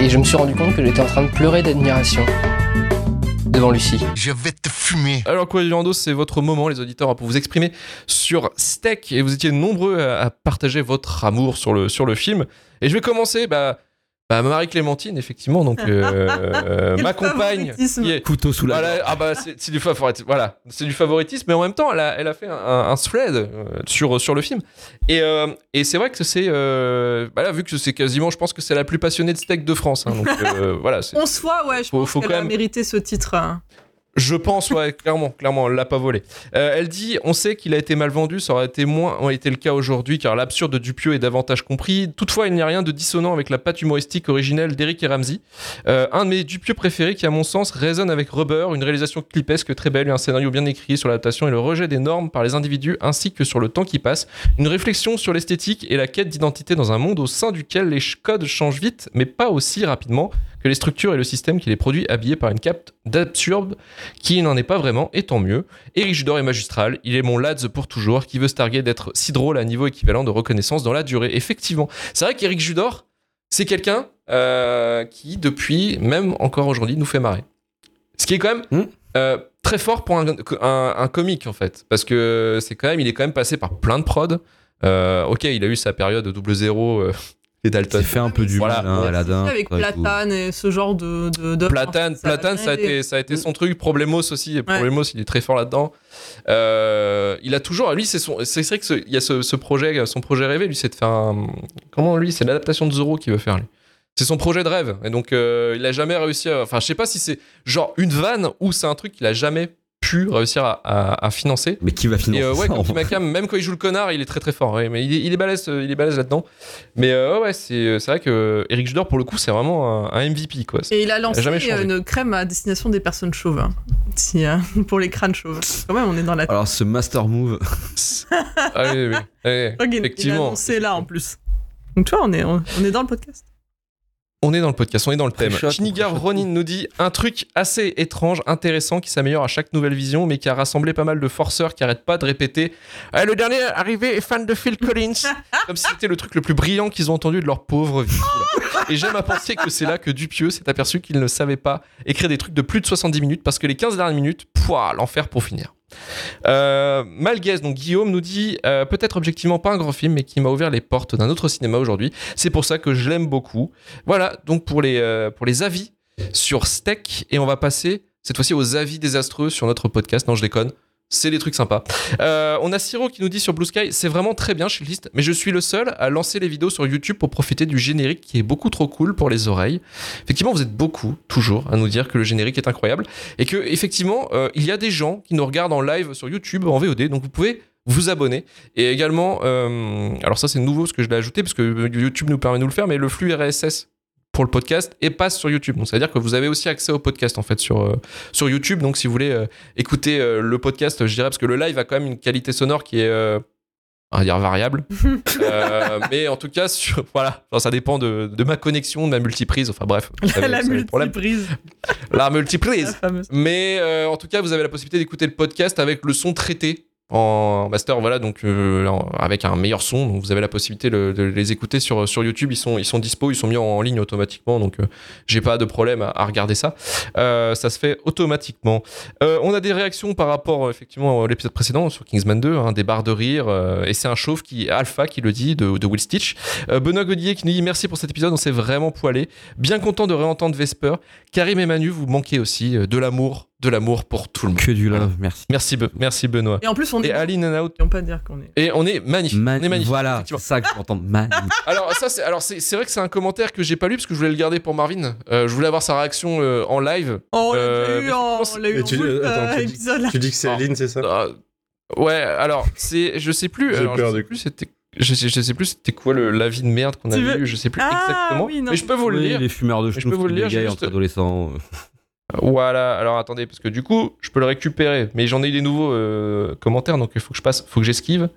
Et je me suis rendu compte que j'étais en train de pleurer d'admiration devant Lucie. Je vais te fumer. Alors, Rando, c'est votre moment, les auditeurs, pour vous exprimer sur Steak. Et vous étiez nombreux à, à partager votre amour sur le, sur le film. Et je vais commencer, bah. Bah, Marie-Clémentine, effectivement, donc euh, Quel ma compagne. qui est- Couteau sous la Voilà, ah bah c'est du favoritisme. Voilà, c'est du favoritisme, mais en même temps, elle a, elle a fait un, un thread euh, sur sur le film. Et, euh, et c'est vrai que c'est, euh, bah là, vu que c'est quasiment, je pense que c'est la plus passionnée de steak de France. hein, donc euh, voilà, c'est- On se voit, ouais, je Faut- pense faut qu'elle quand a même- mérité ce titre. hein. Je pense, ouais, clairement, clairement, elle l'a pas volé. Euh, elle dit, on sait qu'il a été mal vendu, ça aurait été moins, aurait été le cas aujourd'hui, car l'absurde de Dupieux est davantage compris. Toutefois, il n'y a rien de dissonant avec la patte humoristique originelle d'Eric et Ramsey. Euh, un de mes Dupieux préférés qui, à mon sens, résonne avec Rubber, une réalisation clipesque très belle et un scénario bien écrit sur l'adaptation et le rejet des normes par les individus ainsi que sur le temps qui passe. Une réflexion sur l'esthétique et la quête d'identité dans un monde au sein duquel les codes changent vite, mais pas aussi rapidement que les structures et le système qui les produit habillés par une cape d'absurde qui n'en est pas vraiment, et tant mieux. Eric Judor est magistral, il est mon lads pour toujours, qui veut se targuer d'être si drôle à niveau équivalent de reconnaissance dans la durée. Effectivement, c'est vrai qu'Eric Judor, c'est quelqu'un euh, qui, depuis, même encore aujourd'hui, nous fait marrer. Ce qui est quand même Hmm. euh, très fort pour un, un, un comique, en fait, parce que c'est quand même, il est quand même passé par plein de prods. Euh, ok, il a eu sa période double zéro Dalton. C'est fait un peu du Voilà. mal, hein, Aladdin. Avec. Platane et ce genre de. de d'œuvres, Platane, ça a Platane, ça a été, ça a été son truc. Problemos aussi. et Problemos, il est très fort là-dedans. Euh, il a toujours, lui, c'est son, c'est vrai que ce- il y a ce, ce projet, son projet rêvé, lui, c'est de faire un, comment lui, c'est l'adaptation de Zorro qu'il veut faire lui. C'est son projet de rêve. Et donc, euh, il a jamais réussi à, enfin, je sais pas si c'est genre une vanne ou c'est un truc qu'il a jamais pu réussir à, à- à financer. Mais qui va Et financer euh, ouais, ça, Macam, même quand il joue le connard, il est très très fort. ouais, mais il est, il est balèze, euh, il est balèze là-dedans. Mais euh, ouais, c'est c'est vrai que Eric Judor pour le coup, c'est vraiment un, un MVP quoi. Et il a lancé une crème à destination des personnes chauves. hein. Si, hein, pour les crânes chauves. Quand même, on est dans la. Alors, ce master move, Ah oui, oui, a effectivement. annoncé là en plus. Donc tu vois, on est, on, on est dans le podcast. On est dans le podcast, on est dans le thème. Shinigar. Ronin nous dit un truc assez étrange, intéressant, qui s'améliore à chaque nouvelle vision, mais qui a rassemblé pas mal de forceurs qui arrêtent pas de répéter Ah, Le dernier arrivé est fan de Phil Collins Comme si c'était le truc le plus brillant qu'ils ont entendu de leur pauvre vie. Et j'aime à penser que c'est là que Dupieux s'est aperçu qu'il ne savait pas écrire des trucs de plus de 70 minutes, parce que les 15 dernières minutes, pouah, l'enfer pour finir. Euh, Malguez, donc Guillaume nous dit euh, peut-être objectivement pas un grand film, mais qui m'a ouvert les portes d'un autre cinéma aujourd'hui. C'est pour ça que je l'aime beaucoup. Voilà, donc pour les, euh, pour les avis sur Steak, et on va passer cette fois-ci aux avis désastreux sur notre podcast. Non, je déconne. C'est des trucs sympas. Euh, on a Siro qui nous dit sur Blue Sky, c'est vraiment très bien chez liste, mais je suis le seul à lancer les vidéos sur YouTube pour profiter du générique qui est beaucoup trop cool pour les oreilles. Effectivement, vous êtes beaucoup, toujours, à nous dire que le générique est incroyable et que effectivement, euh, il y a des gens qui nous regardent en live sur YouTube en VOD, donc vous pouvez vous abonner et également, euh, alors ça c'est nouveau ce que je l'ai ajouté parce que YouTube nous permet de nous le faire, mais le flux RSS pour le podcast et passe sur YouTube. Donc ça veut dire que vous avez aussi accès au podcast en fait sur euh, sur YouTube. Donc si vous voulez euh, écouter euh, le podcast, je dirais parce que le live a quand même une qualité sonore qui est on va dire variable. Euh, mais en tout cas, sur, voilà, Enfin, ça dépend de, de ma connexion, de ma multiprise. Enfin bref, savez- la multiprise. La multiprise. Mais euh, en tout cas, vous avez la possibilité d'écouter le podcast avec le son traité en master, voilà, donc euh, avec un meilleur son. Donc vous avez la possibilité de, les écouter sur, sur YouTube. Ils sont, ils sont dispo, ils sont mis en, ligne automatiquement. Donc euh, j'ai pas de problème à, à regarder ça. Euh, ça se fait automatiquement. Euh, on a des réactions par rapport euh, effectivement à l'épisode précédent sur Kingsman 2, hein, des barres de rire. euh, et c'est un chauve qui, Alpha, qui le dit, de, de Will Stitch. Benoît Godier qui nous dit merci pour cet épisode, on s'est vraiment poilé. Bien content de réentendre Vesper. Karim et Manu, vous manquez aussi de l'amour, de l'amour pour tout le monde. que du love, merci. Merci, Be- merci Benoît. Et en plus, on Et est. Aline and Out. On peut dire qu'on est. Et on est magnifique. Man- on est magnifique. voilà, c'est ça que je m'entends. Magnifique. Alors ça, c'est alors c'est vrai que c'est un commentaire que j'ai pas lu parce que je voulais le garder pour Marvin. Euh, je voulais avoir sa réaction euh, en live. Oh, on l'a eu en. je On l'a eu Mais en tu- route, attends, tu dis- épisode là. Tu dis que c'est Ah. Aline, c'est ça Euh, ouais, alors c'est, je sais plus. J'ai peur je sais du plus c'était Je sais, je sais plus c'était quoi le- l'avis de merde qu'on veux- eu, je sais plus Ah, exactement. oui, non. mais je peux vous le Oui, lire. les fumeurs de je peux vous le lire, juste- entre adolescents. Voilà, alors attendez, parce que du coup, je peux le récupérer, mais j'en ai eu des nouveaux euh, commentaires, donc il faut que je passe, faut que j'esquive.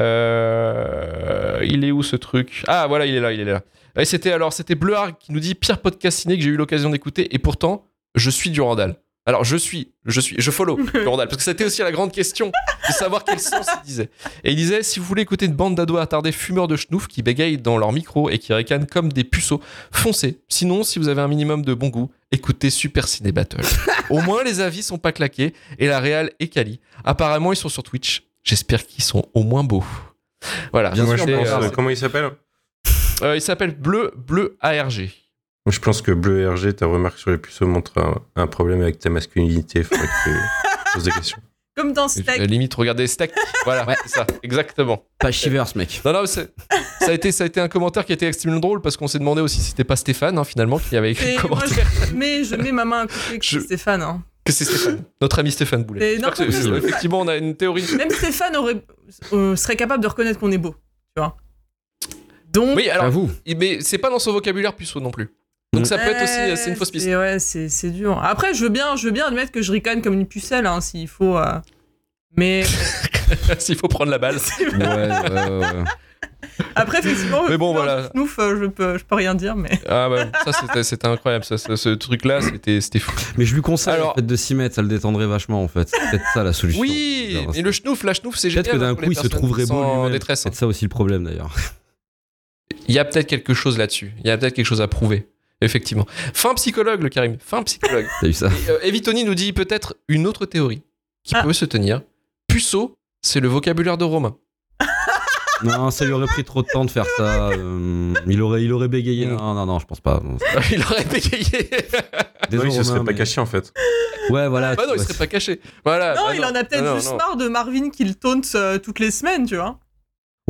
Euh, il est où ce truc? Ah voilà, il est là, il est là. C'était alors, c'était Bleuard qui nous dit pire podcast ciné que j'ai eu l'occasion d'écouter, et pourtant, je suis du Randall. Alors je suis, je suis, je follow du Randall, parce que c'était aussi la grande question de savoir quel sens il disait. Et il disait si vous voulez écouter une bande d'ados attardés fumeurs de schnouf qui bégayent dans leur micro et qui ricanent comme des puceaux, foncez. Sinon, si vous avez un minimum de bon goût, écoutez Super Ciné Battle. Au moins, les avis sont pas claqués et la réal est quali. Apparemment, ils sont sur Twitch. J'espère qu'ils sont au moins beaux. Voilà. Bien Moi, sûr, pense, euh, comment il s'appelle? Euh, il s'appelle Bleu Bleu ARG. Moi, Je pense que Bleu RG, ta remarque sur les puceaux montre un, un problème avec ta masculinité. Faudrait que tu poses des questions. Comme dans Steak. limite, regardez Stack. Voilà, Ouais. c'est ça, exactement. Pas Shivers, mec. Non, non, ça a, été, ça a été un commentaire qui a été extrêmement drôle parce qu'on s'est demandé aussi si c'était pas Stéphane, hein, finalement, qui avait écrit Et le moi, commentaire. je mets, je mets ma main à côté que Je- c'est Stéphane. hein. Que c'est Stéphane, notre ami Stéphane Boulet. Et non, que c'est- mais- effectivement, on a une théorie. Même Stéphane aurait, euh, serait capable de reconnaître qu'on est beau. Tu vois. Donc. Oui, alors, J'avoue. mais c'est pas dans son vocabulaire puceau non plus. Donc ça peut être aussi, Ouais, c'est une fausse piste. c'est- Ouais, c'est c'est dur. Après, je veux bien, je veux bien admettre que je ricane comme une pucelle, hein, s'il faut. euh, Mais S'il faut prendre la balle. Ouais, ouais, ouais, ouais. après, effectivement, Mais bon, voilà. de Schnouf, euh, je peux, je peux rien dire, mais. Ah bah, ça c'était, incroyable, ça, ce, ce truc-là, c'était, c'était fou. Mais je lui conseille Alors- en fait, de s'y mettre, ça le détendrait vachement en fait. C'est peut-être ça la solution. Oui, et le schnouf, la schnouf, c'est génial. Peut-être que d'un coup il se trouverait beau en lui-même. détresse. C'est ça aussi le problème d'ailleurs. Il y a peut-être quelque chose là-dessus. Il y a peut-être quelque chose à prouver. Effectivement. Fin psychologue, le Karim. Fin psychologue. T'as eu ça Et, euh, Evitoni nous dit peut-être une autre théorie qui Ah. peut se tenir. Puceau, c'est le vocabulaire de Romain. Non, ça lui aurait pris trop de temps de faire ça. euh, il aurait, il aurait bégayé. Mm. Non, non, non, je pense pas. Non, il aurait bégayé. Non, Désolé, il se serait pas caché en fait. Ouais, voilà. bah non, il serait pas caché. Voilà. Non, bah il en a peut-être juste marre de Marvin qui le taunt euh, toutes les semaines, tu vois.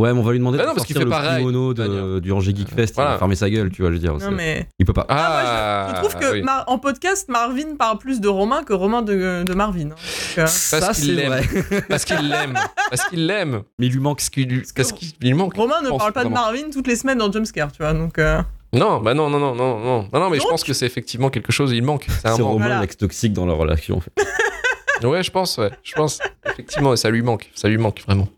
Ouais, mais on va lui demander Bah de non, parce qu'il sortir fait le pareil, kimono de du Angers Geek Fest. Il Voilà. va fermer sa gueule, tu vois, je veux dire. Non, mais. Il peut pas. Ah, Je trouve que oui. Mar- en podcast, Marvin parle plus de Romain que Romain de, de Marvin. hein. Euh, Parce qu'il l'aime. Parce qu'il l'aime. Parce qu'il l'aime. Mais il lui manque. Parce qu'il lui, que- parce qu'il lui manque. Romain ne parle pas de. Marvin toutes les semaines dans Jumpscare, tu vois. Donc, euh, Non, bah non, non, non, non, non, non, non, mais je pense que c'est effectivement quelque chose. Il manque. C'est un. Romain Voilà. l'ex toxique dans leur relation. En fait. Ouais, je pense, ouais, je pense. Effectivement, ça lui manque, ça lui manque vraiment.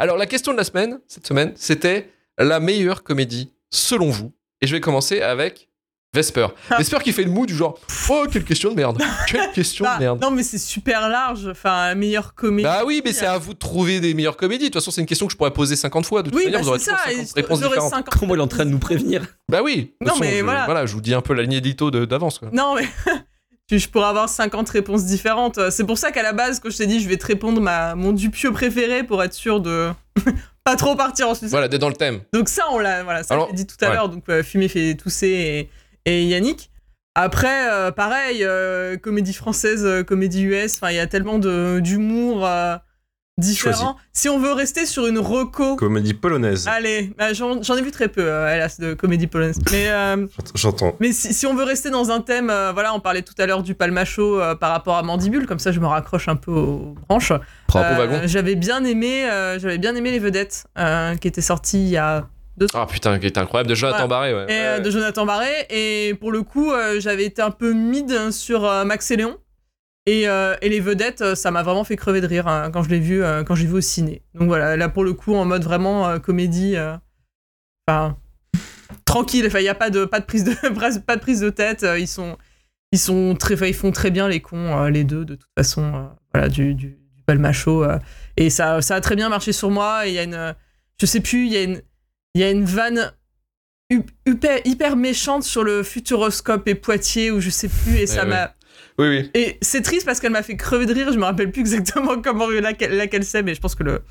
Alors, la question de la semaine, cette semaine, c'était la meilleure comédie selon vous. Et je vais commencer avec Vesper. Vesper qui fait le mou du genre Oh, quelle question de merde Quelle question bah, de merde non, mais c'est super large. Enfin, meilleure comédie. Bah oui, mais c'est à vous de trouver des meilleures comédies. De toute façon, c'est une question que je pourrais poser 50 fois. De toute oui, manière, bah, vous aurez ça. 50 et réponses différentes. 50 Comment il est en train de nous prévenir? Bah oui. de Non, façon, mais je, voilà. je vous dis un peu la ligne édito d'avance. Non, mais je pourrais avoir 50 réponses différentes. C'est pour ça qu'à la base, quand je t'ai dit, je vais te répondre ma, mon Dupieux préféré pour être sûr de pas trop partir en sucette. Voilà, d'être dans le thème. Donc ça, on l'a, voilà, ça Alors, dit tout à ouais. l'heure. Donc euh, Fumé fait tousser et, et Yannick. Après, euh, pareil, euh, comédie française, euh, comédie US. Il y a tellement d'humour euh, différent. Si on veut rester sur une reco, Comédie polonaise. allez, bah, j'en ai vu très peu, euh, hélas, de comédie polonaise. Mais euh, J'ent- J'entends. mais si, si on veut rester dans un thème, euh, voilà, on parlait tout à l'heure du palmacho euh, par rapport à Mandibule, comme ça je me raccroche un peu aux branches. J'avais bien aimé, euh, j'avais bien aimé les vedettes euh, qui étaient sorties il y a Ah putain, qui est incroyable. De Jonathan Ouais. Barré, ouais. et, euh, de Jonathan Barré. Et pour le coup, euh, j'avais été un peu mid sur euh, Max et Léon. Et, euh, et les vedettes, euh, ça m'a vraiment fait crever de rire hein, quand je l'ai vu, euh, quand j'ai vu au ciné. Donc voilà, là pour le coup, en mode vraiment euh, comédie. Enfin, tranquille. Enfin, il y a pas de pas de prise de pas de prise de tête. ils sont ils sont très, ils font très bien les cons, les deux de toute façon. voilà, du du, du palmacho. et ça ça a très bien marché sur moi. Et il y a une, je sais plus, il y a une il y a une vanne hyper, hyper méchante sur le Futuroscope et Poitiers ou je sais plus et ça Eh m'a Oui, oui. et c'est triste parce qu'elle m'a fait crever de rire je me rappelle plus exactement comment laquelle, laquelle c'est mais je pense que le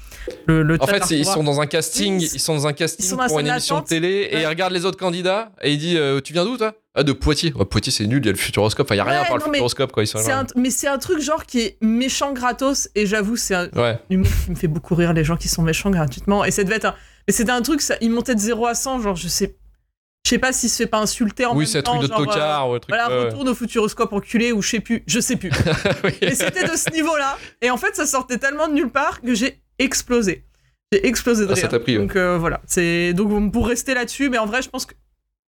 le, le En fait, ils sont dans un casting, Ils- ils sont dans un casting dans pour une émission de télé et ils regardent les autres candidats et il dit euh, Tu viens d'où toi? Ah, de Poitiers. Poitiers, c'est nul, il y a le Futuroscope. Enfin, il y a rien Ouais, par le non, Futuroscope, quoi. Ils un- mais c'est un truc genre qui est méchant gratos et j'avoue c'est un Ouais. humour qui me fait beaucoup rire les gens qui sont méchants gratuitement et ça devait être un mais c'était un truc ça ils montaient de 0 à 100 genre je sais je sais pas s'il se fait pas insulter en Oui, même c'est un temps truc de euh, tocard ou un truc. voilà, ouais. retourne au futuroscope enculé ou je sais plus, je sais plus. Oui. Mais c'était de ce niveau-là. Et en fait, ça sortait tellement de nulle part que j'ai explosé. J'ai explosé de Ah, ça rire. t'a pris, ouais. Donc euh, voilà. C'est donc pour rester là-dessus, mais en vrai, je pense que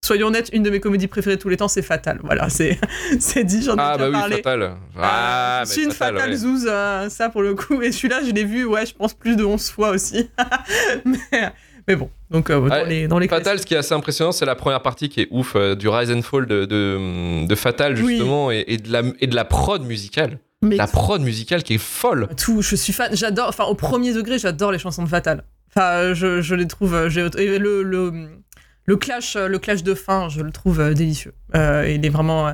soyons honnêtes, une de mes comédies préférées de tous les temps, c'est Fatal. Voilà, c'est c'est dit, j'en ai Ah déjà bah oui. Fatal. Ah, je mais suis une Fatal, fatale ouais. zouze, euh, ça pour le coup. Et celui-là, je l'ai vu, ouais, je pense plus de 11 fois aussi. mais, mais bon, donc euh, dans Ouais, les, dans les Fatal, ce qui est assez impressionnant, c'est la première partie qui est ouf euh, du Rise and Fall de, de, de Fatal, Oui. justement, et, et de la, et de la prod musicale. Mais La prod musicale qui est folle. tout, je suis fan, j'adore, enfin au premier degré, j'adore les chansons de Fatal. Enfin, je, je les trouve, euh, j'ai- le, le, le clash, euh, le clash de fin, je le trouve délicieux. Euh, il est vraiment,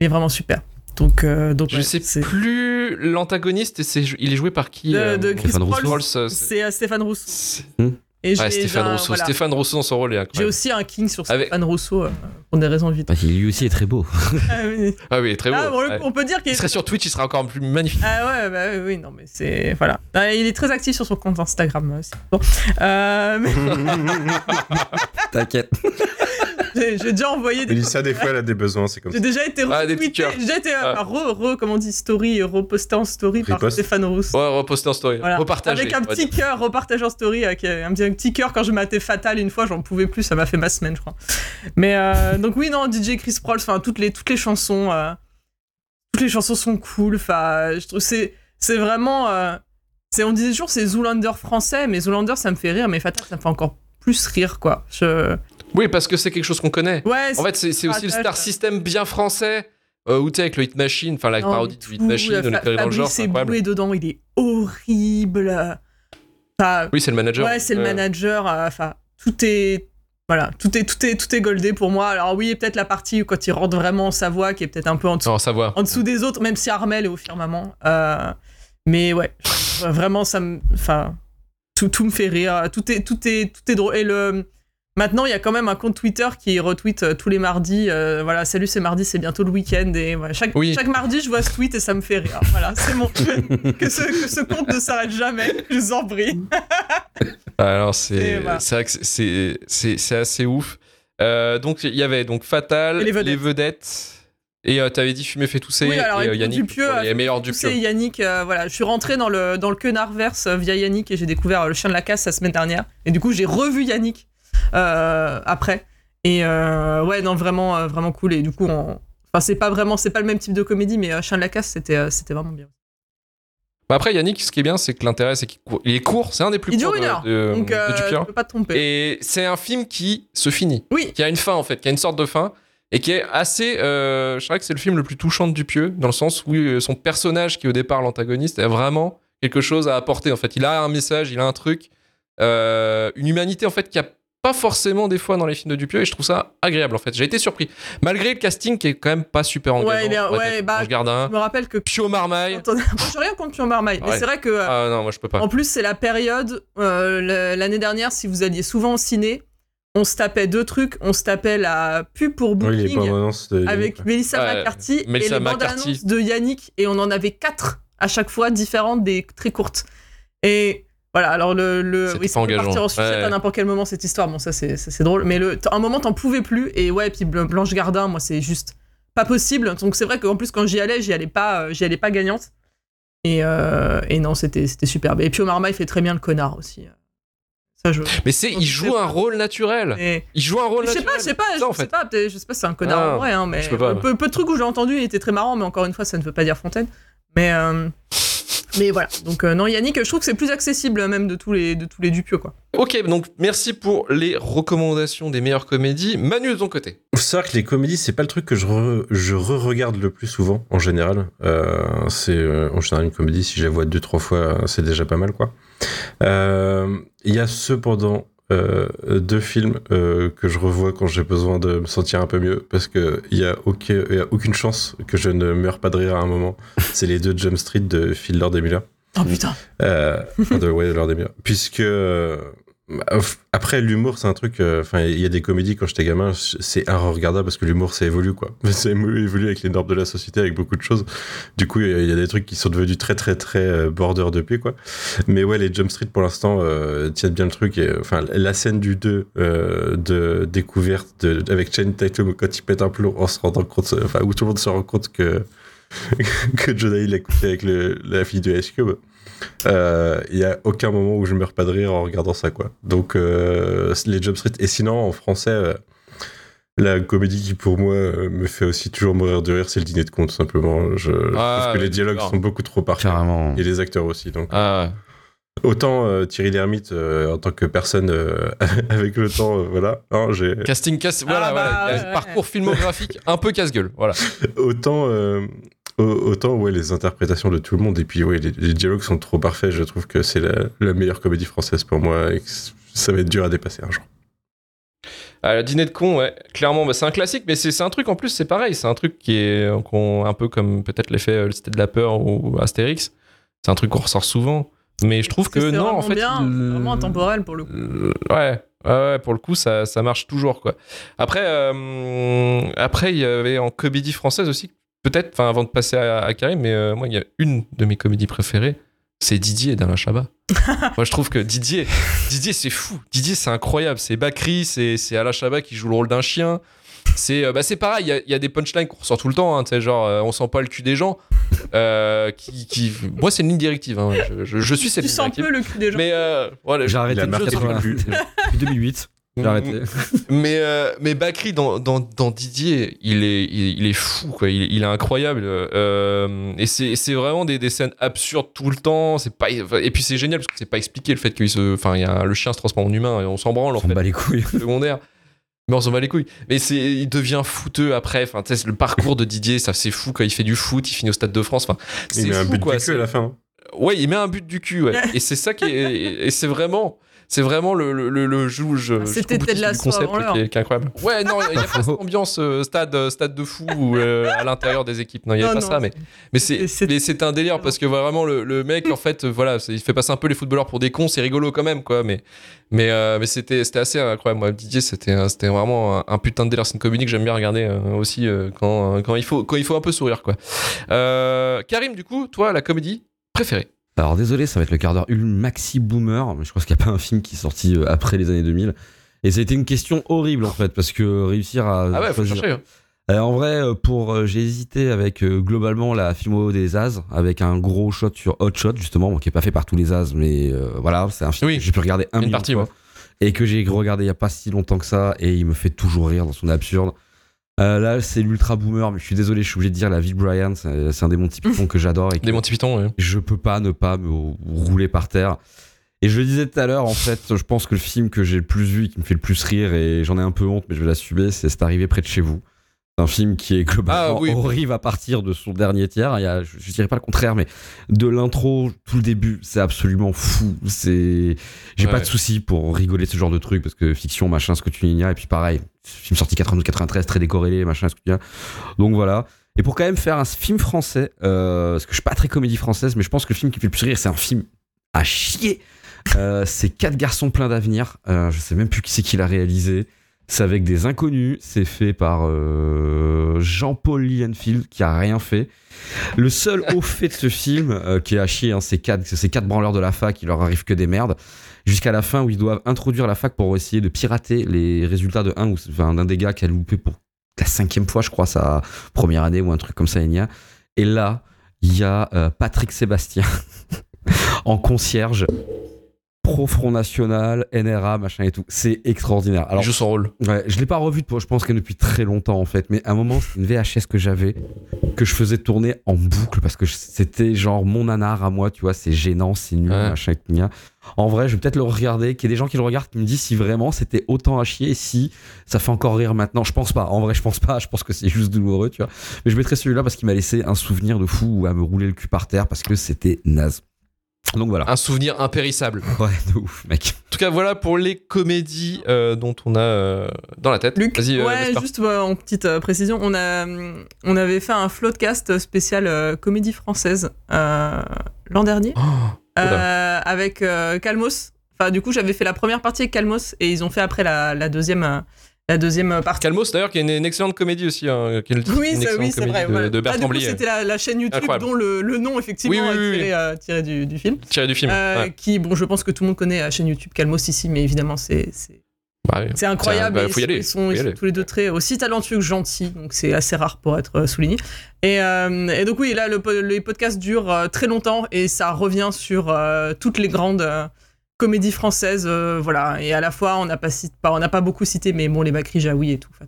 il est vraiment super. Donc, euh, donc Je ouais, sais plus l'antagoniste, et c'est- il est joué par qui De- euh, de Chris Stéphane Rousseau. C'est- Stéphane Rousseau. Et Ouais, Stéphane un- Rousseau. voilà. Stéphane Rousseau dans son rôle est J'ai aussi un king sur Avec- Stéphane Rousseau euh, pour des raisons évidentes. Bah, lui aussi est très beau. Ah, oui. Ah oui, il est très beau. Ah, ouais. on peut dire qu'il Il serait sur Twitch, il serait encore plus magnifique. Ah ouais, bah oui, oui, non, mais c'est. Voilà. Ah, il est très actif sur son compte Instagram aussi. Bon. Euh, mais T'inquiète. j'ai j'ai déjà envoyé des. Mélissa, des fois, elle a des besoins, c'est comme J'ai ça. déjà été Ah, des petits retweeté. cœurs. J'ai déjà été euh, Ah. re, re, comment on dit, story, reposté en story par Riposte. Stéphane Rousseau. Ouais, reposter en story. Voilà. Repartager. Avec un petit cœur, repartage en story, avec euh, un petit, un petit cœur quand je m'attais Fatal une fois, j'en pouvais plus, ça m'a fait ma semaine, je crois. Mais euh, donc oui, non, DJ Chris Prolls, enfin toutes les toutes les chansons, euh, toutes les chansons sont cool. Enfin, je trouve c'est c'est vraiment, euh, c'est on disait toujours c'est Zoolander français, mais Zoolander ça me fait rire, mais Fatal ça me fait encore plus rire quoi. Je... Oui, parce que c'est quelque chose qu'on connaît. Ouais. En fait, c'est aussi le. Star System bien français. Euh, sais, avec le Hit Machine, enfin la Non, parodie du Hit Machine, le dans le genre, c'est. Eboué dedans, il est horrible. Enfin, Oui, c'est le manager. Ouais, c'est le Euh, manager. euh, Enfin, tout est. Voilà, tout est, tout, est, tout est goldé pour moi. Alors oui, peut-être la partie où quand il rentre vraiment sa voix, qui est peut-être un peu en dessous, Non, Savoie. en dessous des autres, même si Armel est au firmament. Euh, mais ouais, vraiment, ça me. Enfin, tout, tout me fait rire. Tout est, tout est, tout est drôle. Et le. Maintenant, il y a quand même un compte Twitter qui retweet euh, tous les mardis. euh, voilà, salut, c'est mardi, c'est bientôt le week-end. Et voilà, chaque, Oui. chaque mardi, je vois ce tweet et ça me fait rire. Voilà, c'est mon. que, ce, que ce compte ne s'arrête jamais, je vous en prie. Alors, c'est voilà. c'est assez ouf. Euh, donc, il y avait donc Fatal, Et les vedettes. vedettes. Et euh, t'avais dit Fumer fait tousser. Oui, alors, et, euh, Yannick, Dupieux les fait meilleurs Dupieux. Yannick, euh, voilà, je suis rentré dans le, dans le quenardverse euh, via Yannick et j'ai découvert euh, le chien de la casse la semaine dernière. Et du coup, j'ai revu Yannick euh, après. Et euh, ouais, non, vraiment, euh, vraiment cool. Et du coup, on... enfin, c'est pas vraiment, c'est pas le même type de comédie, mais euh, chien de la casse, c'était, euh, c'était vraiment bien. Bah, après, Yannick, ce qui est bien, c'est que l'intérêt, c'est qu'il est court. C'est un des plus Il dure courts une de- heure, de, donc de euh, Dupieux. tu peux pas te tromper. Et c'est un film qui se finit. Oui, qui a une fin en fait, qui a une sorte de fin et qui est assez. euh, je dirais que c'est le film le plus touchant de Dupieux dans le sens où euh, son personnage qui est au départ l'antagoniste a vraiment quelque chose à apporter en fait. Il a un message, il a un truc, euh, une humanité en fait qui a pas forcément des fois dans les films de Dupieux et je trouve ça agréable en fait. J'ai été surpris malgré le casting qui est quand même pas super engageant. Ouais, il est- bah, je me rappelle que. Pio Marmaille. Moi, j'ai rien contre Pion Marmaille, mais c'est vrai que. Ah non, moi je peux pas. En plus, c'est la période, euh, l'année dernière, si vous alliez souvent au ciné, on se tapait deux trucs. On se tapait la pub pour Oui, les Booking de. avec Melissa Ouais, McCarthy Melissa et les bandes McCarthy. annonces de Yannick. Et on en avait quatre à chaque fois, différentes, des très courtes. Et voilà, alors le. le oui, ça pas peut partir en sucette Ouais. à n'importe quel moment, cette histoire. Bon, ça, c'est ça, c'est drôle. Mais le, à un moment, t'en pouvais plus. Et ouais, puis Bl- Blanche Gardin, moi, c'est juste pas possible. Donc c'est vrai qu'en plus, quand j'y allais, j'y allais pas, euh, j'y allais pas gagnante. Et, euh, et non, c'était c'était superbe. Et Pio Marmaille fait très bien le connard aussi. Ça, je. Mais c'est, il joue un rôle naturel. Et- Il joue un rôle je sais naturel. pas, je sais pas, Ça, je en sais pas, je sais pas c'est un connard Ah, en vrai, hein, mais je peux pas, peu, peu de trucs où j'ai entendu, il était très marrant, mais encore une fois, ça ne veut pas dire Fontaine. Mais, euh, mais voilà, donc euh, non, Yannick, je trouve que c'est plus accessible même de tous les, de tous les Dupieux, quoi. Ok, donc merci pour les recommandations des meilleures comédies. Manu de ton côté. Faut savoir que les comédies, c'est pas le truc que je re- je re-regarde le plus souvent, en général. Euh, c'est euh, en général une comédie, si je la vois deux, trois fois, euh, c'est déjà pas mal, quoi. Euh, Il y a cependant euh, deux films euh, que je revois quand j'ai besoin de me sentir un peu mieux, parce que il y a, aucun- il y a aucune chance que je ne meure pas de rire à un moment. c'est les deux Jump Street de Phil Lord et Miller. Oh putain. Euh, de, ouais, Lord et Miller. Puisque euh, après l'humour, c'est un truc. euh, Enfin, il y a des comédies quand j'étais gamin, c'est un regardable parce que l'humour, ça évolue quoi. Ça évolue avec les normes de la société, avec beaucoup de choses. Du coup, il y a- des trucs qui sont devenus très très très euh, border depuis quoi. Mais ouais, les Jump Street pour l'instant euh, tiennent bien le truc. Enfin, la scène du 2 euh, de découverte de, avec Channing Tatum quand il pète un plomb en se rendant compte, enfin où tout le monde se rend compte que que Jonah il a couché avec le, la fille de Ice Euh, il y a aucun moment où je meurs pas de rire en regardant ça, quoi. Donc, euh, les Jump Street. Et sinon, en français, euh, la comédie qui pour moi euh, me fait aussi toujours mourir de rire, c'est le dîner de tout simplement. Je, je Ah, trouve que les dialogues sont beaucoup trop parfaits. Carrément. Et les acteurs aussi. Donc, Ah, autant euh, Thierry Lhermitte euh, en tant que personne euh, avec le temps, euh, voilà. hein, j'ai casting, casse. Voilà, Ah, voilà. bah, ouais. Parcours filmographique un peu casse-gueule. Voilà. autant, euh, au- autant ouais, les interprétations de tout le monde et puis ouais, les, les dialogues sont trop parfaits. Je trouve que c'est la, la meilleure comédie française pour moi et que ça va être dur à dépasser un jour. Ah, le dîner de con, ouais, clairement, bah, c'est un classique, mais c'est c'est un truc en plus, c'est pareil, c'est un truc qui est qu'on- un peu comme peut-être l'effet euh, Cité de la peur ou Astérix. C'est un truc qu'on ressort souvent, mais je trouve que C'est non, en fait, bien, vraiment intemporel pour le coup. Euh, Ouais, ouais, ouais, pour le coup, ça, ça marche toujours, quoi. Après, euh, après, il y avait en comédie française aussi, peut-être, enfin, avant de passer à, à Karim, mais euh, moi, il y a une de mes comédies préférées, c'est Didier et d'Alain Chabat. moi, je trouve que Didier, Didier, c'est fou. Didier, c'est incroyable. C'est Bakri, c'est c'est Alain Chabat qui joue le rôle d'un chien. C'est euh, bah, c'est pareil, il y a- il y, a des punchlines qu'on ressort tout le temps, hein, tu sais, genre euh, on sent pas le cul des gens. Euh, qui, qui... Moi, c'est une ligne directive. hein. Je, je- je suis cette Tu ligne un directive. peu le cul des gens. Mais euh, voilà, J'ai arrêté de depuis 2008. J'ai arrêté. mais euh, mais Bakri dans, dans, dans Didier il est il, il est fou quoi il, il est incroyable euh, et c'est c'est vraiment des, des scènes absurdes tout le temps c'est pas et puis c'est génial parce que c'est pas expliqué le fait qu'il se enfin il y a un- le chien se transforme en humain et on s'en branle en On s'en fait bat les couilles. secondaire mais on s'en bat les couilles mais c'est il devient fouteux après enfin tu sais, le parcours de Didier ça c'est fou quand il fait du foot il finit au stade de France enfin Il met un fou but quoi du cul c'est- à la fin. hein. Ouais, il met un but du cul, ouais. et c'est ça qui est. Et et c'est vraiment. C'est vraiment le, le, le, le juge. Ah, c'était Lasso du concept avant l'heure. qui est, qui est incroyable. Ouais, non, il n'y a pas cette ambiance euh, stade, euh, stade de fou ou euh, à l'intérieur des équipes. Non, il n'y a Non, pas non, ça, mais, mais c'est c'est- c'est- mais c'est un délire parce que vraiment, le, le mec, en fait, voilà, il fait passer un peu les footballeurs pour des cons, c'est rigolo quand même, quoi. Mais, mais, euh, mais c'était c'était assez incroyable. Moi, Didier, c'était vraiment un, un putain de délire. C'est une comédie que j'aime bien regarder euh, aussi euh, quand, quand, il faut, quand il faut un peu sourire, quoi. Euh, Karim, du coup, toi, la comédie préférée? Alors désolé, ça va être le quart d'heure ul- maxi boomer, mais je pense qu'il n'y a pas un film qui est sorti euh, après les années 2000. Et ça a été une question horrible en fait, parce que réussir à Ah ouais, faut chercher. hein. Euh, en vrai, euh, pour j'ai hésité avec euh, globalement la filmo des As, avec un gros shot sur Hot Shot justement, bon, qui est pas fait par tous les As, mais euh, voilà, c'est un film Oui. que j'ai pu regarder un Une partie, fois, et que j'ai regardé il y a pas si longtemps que ça, et il me fait toujours rire dans son absurde. Euh, là, c'est l'ultra boomer, mais je suis désolé, je suis obligé de dire la vie de Brian, c'est un des Monty Python que j'adore Des Monty Python, ouais. je peux pas ne pas me rouler par terre. Et je le disais tout à l'heure, en fait, je pense que le film que j'ai le plus vu et qui me fait le plus rire, et j'en ai un peu honte, mais je vais l'assumer, c'est C'est arrivé près de chez vous. C'est un film qui est globalement Ah oui. horrible à partir de son dernier tiers. Il y a, je, je dirais pas le contraire, mais de l'intro, tout le début, c'est absolument fou. C'est, j'ai Ouais. pas de souci pour rigoler de ce genre de truc parce que fiction, machin, ce que tu ignores. Et puis pareil, film sorti 92-93, très décorrélé, machin, ce que tu dis. Donc voilà. Et pour quand même faire un film français, euh, parce que je suis pas très comédie française, mais je pense que le film qui fait le plus rire, c'est un film à chier. Euh, c'est Quatre garçons pleins d'avenir. Euh, je sais même plus qui c'est qui l'a réalisé. C'est avec des inconnus. C'est fait par euh, Jean-Paul Lienfield qui a rien fait. Le seul au fait de ce film, euh, qui est à chier, hein, c'est quatre, ces quatre branleurs de la fac, il leur arrive que des merdes. Jusqu'à la fin où ils doivent introduire la fac pour essayer de pirater les résultats de un ou enfin, d'un des gars qui a loupé pour la cinquième fois, je crois, sa première année ou un truc comme ça, il y a. Et là, il y a euh, Patrick Sébastien en concierge, pro Front National, NRA, machin et tout. C'est extraordinaire. Alors, joue son rôle. Ouais, je l'ai pas revu je pense que depuis très longtemps en fait, mais à un moment c'était une VHS que j'avais que je faisais tourner en boucle parce que je- c'était genre mon nanar à moi, tu vois, c'est gênant, c'est nul, Ouais. machin, gna. En vrai, je vais peut-être le regarder, qu'il y ait des gens qui le regardent qui me disent si vraiment c'était autant à chier, et si ça fait encore rire maintenant. Je pense pas, en vrai, je pense pas, je pense que c'est juste douloureux, tu vois. Mais je mettrai celui-là parce qu'il m'a laissé un souvenir de fou ou à me rouler le cul par terre parce que c'était naze. Donc voilà. Un souvenir impérissable. Ouais, de ouf, mec. En tout cas, voilà pour les comédies euh, dont on a euh, dans la tête. Luc, Vas-y, euh, ouais, Vesper. juste en petite euh, précision, on, a, hum, on avait fait un floodcast spécial euh, comédie française euh, l'an dernier Oh, euh, avec euh, Calmos. Enfin, du coup, j'avais fait la première partie avec Calmos et ils ont fait après la, la deuxième, euh, la deuxième partie. Calmos, d'ailleurs, qui est une, une excellente comédie aussi. Hein, qui est le titre Oui, c'est oui, vrai. de, ouais. de Ah, Bertrand Blier. c'était la, la chaîne YouTube Incroyable. dont le, le nom, effectivement, Oui, oui, est tiré, euh, tiré du, du film. Tiré du film. Euh, ouais. Qui, bon, je pense que tout le monde connaît la chaîne YouTube Calmos ici, mais évidemment, c'est Bah. C'est incroyable. Bah, faut y ils aller, Ils sont, faut y ils sont aller. tous les deux très aussi talentueux que gentils, donc c'est assez rare pour être euh, souligné. Et, euh, et donc oui, là le, les podcasts durent euh, très longtemps et ça revient sur euh, toutes les grandes euh, comédies françaises, euh, voilà. Et à la fois, on n'a pas, pas, on n'a pas beaucoup cité, mais bon, les Bakri Jaoui et tout, enfin,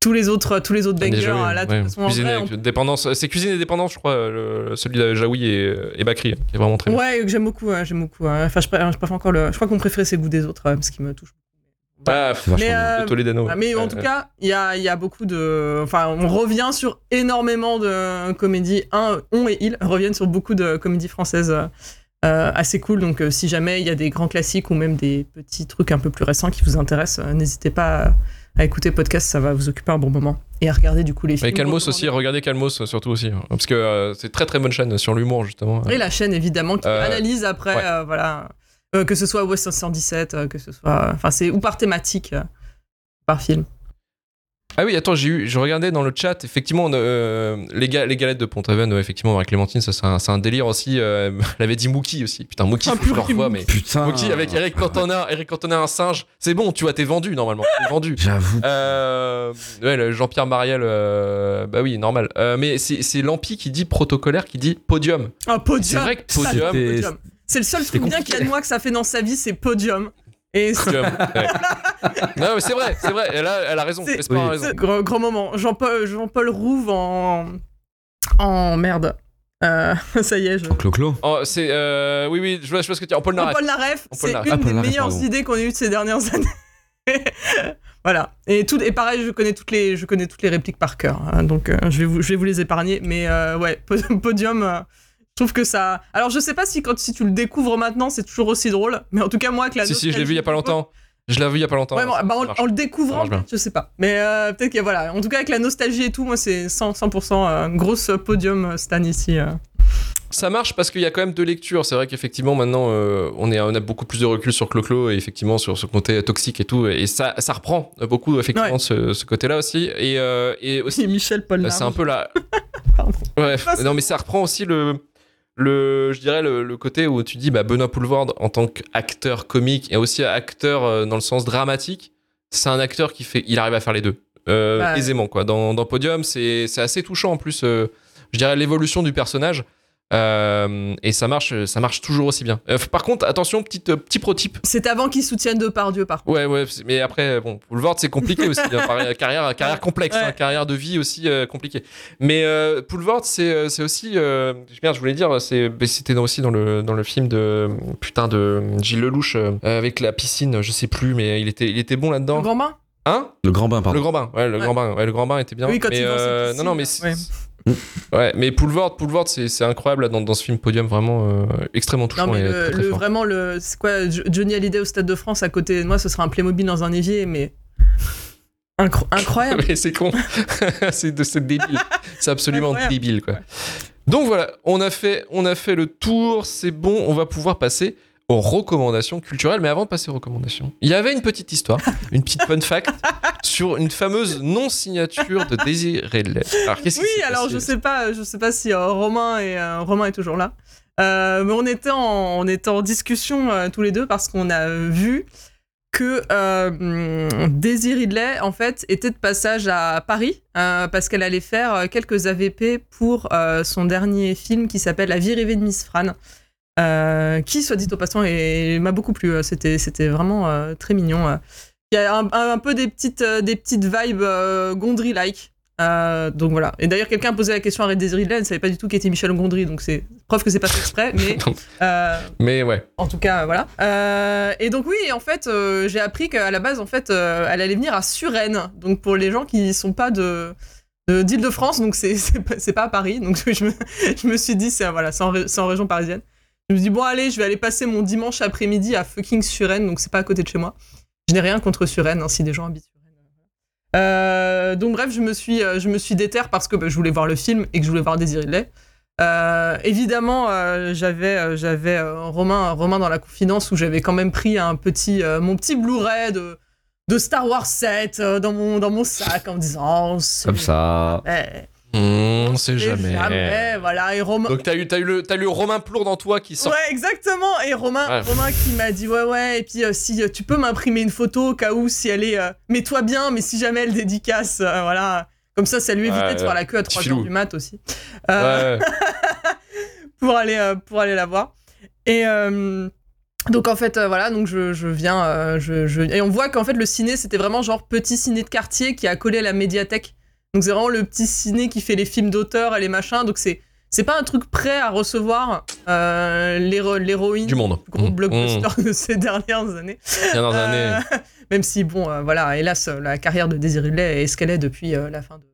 tous les, autres, tous les autres bangers. Déjà, oui, hein, là, de ouais. toute façon, en Cuisine vrai, et on- dépendance, c'est cuisine et dépendance, je crois, le- celui de Jaoui et, et Bakri, qui est vraiment très. Ouais, que j'aime beaucoup, hein, j'aime beaucoup. hein. Enfin, je préfère, je préfère encore le. Je crois qu'on préférait c'est goûts des autres, euh, parce qu'il me touche. Ah, vachement Mais, euh, de Toledano. Ah, mais en tout cas, il y a, y a beaucoup de. Enfin, on revient sur énormément de comédies. Un, on et il reviennent sur beaucoup de comédies françaises euh, euh, assez cool. Donc, euh, si jamais il y a des grands classiques ou même des petits trucs un peu plus récents qui vous intéressent, euh, n'hésitez pas à, à écouter podcast, ça va vous occuper un bon moment. Et à regarder du coup les films. Et Calmos aussi, regardez Calmos euh, surtout aussi. hein, Parce que euh, c'est très très bonne chaîne sur l'humour justement. Et la chaîne évidemment qui Euh, analyse après, ouais. euh, voilà. Euh, que ce soit West 117, euh, que ce soit. Enfin, c'est ou par thématique, euh, par film. Ah oui, attends, j'ai eu, je regardais dans le chat, effectivement, euh, les, ga- les galettes de Pont-Aven, ouais, effectivement, avec Clémentine, ça c'est un, c'est un délire aussi. Euh, elle avait dit Mookie aussi. Putain, Mookie, Ah, faut que je le purée, revoie, mais. Putain. Mookie avec Eric Cantona, Eric Cantona, un singe. C'est bon, tu vois, t'es vendu normalement. T'es vendu. J'avoue. Euh, ouais, Jean-Pierre Mariel, euh, bah oui, normal. Euh, mais c'est c'est Lampi qui dit protocolaire, qui dit podium. Un podium. C'est vrai que podium. C'est le seul truc bien qu'il y a de moi que ça fait dans sa vie, c'est podium. Et c'est ouais. non, mais c'est vrai, c'est vrai. Elle a, elle a raison. C'est- Oui. raison. c'est grand, grand moment. Jean-Paul Jean-Paul Rouve en. En merde. Euh, ça y est, je. Clo-clo. Oh, c'est euh, oui, oui, je vois, je vois ce que tu dis. En Paul En Naref. Paul Naref, En Paul c'est Naref. une Ah, des Naref, meilleures pardon. idées qu'on ait eues de ces dernières années. voilà. Et, tout, et pareil, je connais toutes les, je connais toutes les répliques par cœur. hein, donc euh, je, vais vous, je vais vous les épargner. Mais euh, ouais, po- podium. Je trouve que ça. Alors je sais pas si quand si tu le découvres maintenant, c'est toujours aussi drôle. Mais en tout cas, moi, avec la Si, si, je l'ai vu il y a pas longtemps. Je l'ai vu il y a pas longtemps. Ouais, bon, Ça- bah, ça en, le découvrant, je sais pas. Mais euh, peut-être que voilà. En tout cas, avec la nostalgie et tout, moi, c'est 100%, 100% euh, grosse podium Stan ici. euh. Ça marche parce qu'il y a quand même deux lectures. C'est vrai qu'effectivement, maintenant, on, est, on a beaucoup plus de recul sur Clo-Clo et effectivement sur ce côté toxique et tout. Et ça, ça reprend beaucoup, effectivement, Ouais. ce, ce côté-là aussi. Et, et aussi, Et Michel Paul. bah, c'est un peu la. Pardon. Ouais, non, mais ça reprend aussi le. Le, je dirais le, le côté où tu dis bah, Benoît Poulvord en tant qu'acteur comique et aussi acteur euh, dans le sens dramatique, c'est un acteur qui fait, il arrive à faire les deux euh, aisément quoi. Dans, dans Podium, c'est c'est assez touchant en plus. euh, je dirais l'évolution du personnage euh, et ça marche, ça marche toujours aussi bien. Euh, par contre, attention, petite, euh, petit pro-type. C'est avant qu'ils soutiennent Depardieu, par contre. Ouais, ouais, mais après, bon, Poulvord, c'est compliqué aussi. hein, pareil, carrière, carrière complexe, Ouais. hein, carrière de vie aussi euh, compliquée. Mais euh, Poulvord, c'est euh, c'est aussi. Euh, merde, je voulais dire, c'est- c'était dans- aussi dans le, dans le film de. Putain, de Gilles Lelouch, euh, avec la piscine, je sais plus, mais il était, il était bon Le là-dedans. grand bain? Hein? Le grand bain, pardon. Le grand bain, ouais, le Ouais. grand bain, ouais, le grand bain était bien. Oui, quand mais, il euh, non, non, mais ouais. mais Poulvord, Poulvord, c'est incroyable là, dans, dans ce film Podium, vraiment euh, extrêmement touchant Non, mais et le, très, très le- fort. vraiment, le, c'est quoi, Jo- Johnny Hallyday au Stade de France à côté de moi, ce sera un Playmobil dans un évier, mais. Incro- incroyable. Mais c'est con. c'est débile. C'est absolument Incroyable. débile, quoi. Donc voilà, on a fait, on a fait le tour. C'est bon, on va pouvoir passer aux recommandations culturelles. Mais avant de passer aux recommandations, il y avait une petite histoire, une petite fun fact sur une fameuse non-signature de Désiré. Alors Oui, alors je sais pas, je sais pas si euh, Romain est euh, Romain est toujours là. Euh, mais on était en, on était en discussion tous les deux parce qu'on a vu que euh, Daisy Ridley en fait était de passage à Paris euh, parce qu'elle allait faire quelques AVP pour euh, son dernier film qui s'appelle La vie rêvée de Miss Fran. Euh, qui, soit dit au passant, m'a beaucoup plu. C'était, c'était vraiment euh, très mignon. euh. Il y a un, peu des petites, euh, des petites vibes euh, Gondry-like. Euh, donc voilà. Et d'ailleurs, quelqu'un a posé la question à Red Desiree elle ne savait pas du tout qui était Michel Gondry, donc c'est preuve que c'est pas fait exprès, mais euh, Mais ouais. en tout cas, voilà. Euh, et donc oui, en fait, euh, j'ai appris qu'à la base, en fait, euh, elle allait venir à Suresnes. Donc pour les gens qui sont pas de de- d'Île-de-France, donc c'est pas, pas à Paris. Donc je me, je me suis dit, c'est voilà, c'est en région parisienne. Je me suis dit bon allez, je vais aller passer mon dimanche après-midi à fucking Suresnes, donc c'est pas à côté de chez moi. Je n'ai rien contre Suresnes, hein, si des gens habitent Suresnes. Euh, donc bref, je me suis, euh, je me suis déterre parce que bah, je voulais voir le film et que je voulais voir Désiré Lay. Euh, évidemment, euh, j'avais, j'avais Romain, Romain dans la confidence où j'avais quand même pris un petit, mon petit Blu-ray de, de Star Wars 7 euh, dans mon, dans mon sac en me disant. Oh, Comme ça. Ouais. On sait Et jamais. jamais, voilà. Et Romain. Donc t'as eu, t'as eu le, t'as eu Romain Plourde en toi qui sort. Ouais, exactement. Et Romain, Ouais. Romain qui m'a dit ouais ouais. Et puis euh, si euh, tu peux m'imprimer une photo au cas où si elle est, euh, mets-toi bien, mais si jamais elle dédicace, euh, voilà. Comme ça, ça lui évitait Ouais, de faire la queue à petit 3 filou. heures du mat aussi. Euh, Ouais. pour aller euh, pour aller la voir. Et euh, donc en fait euh, voilà donc je, je viens euh, je, je- et on voit qu'en fait le ciné c'était vraiment genre petit ciné de quartier qui a collé à la médiathèque. Donc c'est vraiment le petit ciné qui fait les films d'auteur et les machins. Donc c'est c'est pas un truc prêt à recevoir euh, l'héro- l'héroïne Du monde. gros Mmh, blockbuster de ces dernières années. mmh. Dernières Euh, années. même si, bon, euh, voilà, hélas, la carrière de Désiré Lay est ce qu'elle est depuis euh, la fin de,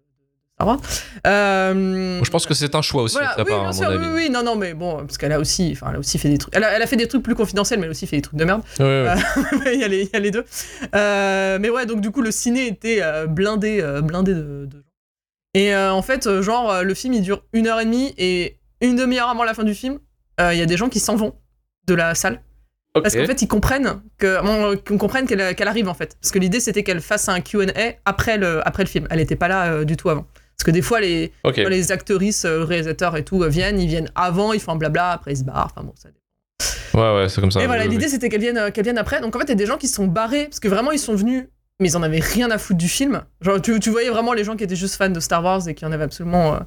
Euh, Je pense que c'est un choix aussi voilà, de oui, part, à sûr, mon oui, avis. oui, non, non, mais bon, parce qu'elle a aussi, enfin, elle a aussi fait des trucs. Elle a, elle a fait des trucs plus confidentiels, mais elle a aussi fait des trucs de merde. Ouais. il, y a les, il y a les deux. Euh, mais ouais, donc du coup, le ciné était euh, blindé, euh, blindé de, gens. Et euh, en fait, euh, genre, euh, le film, il dure une heure et demie, et une demi-heure avant la fin du film, euh, il y a des gens qui s'en vont de la salle. Parce qu'en fait, ils comprennent que, bon, qu'on comprenne qu'elle qu'elle arrive en fait. Parce que l'idée c'était qu'elle fasse un Q&A après le, après le film. Elle n'était pas là euh, du tout avant. Parce que des fois, les, Ok. les actrices, euh, réalisateurs et tout euh, viennent, ils viennent avant, ils font un blabla, après ils se barrent. Enfin bon, ça dépend. Ouais, ouais, c'est comme ça. Et voilà, Oui, l'idée c'était qu'elles viennent, euh, qu'elles viennent après. Donc en fait, il y a des gens qui se sont barrés parce que vraiment ils sont venus, mais ils en avaient rien à foutre du film. Genre, tu, tu voyais vraiment les gens qui étaient juste fans de Star Wars et qui en avaient absolument euh,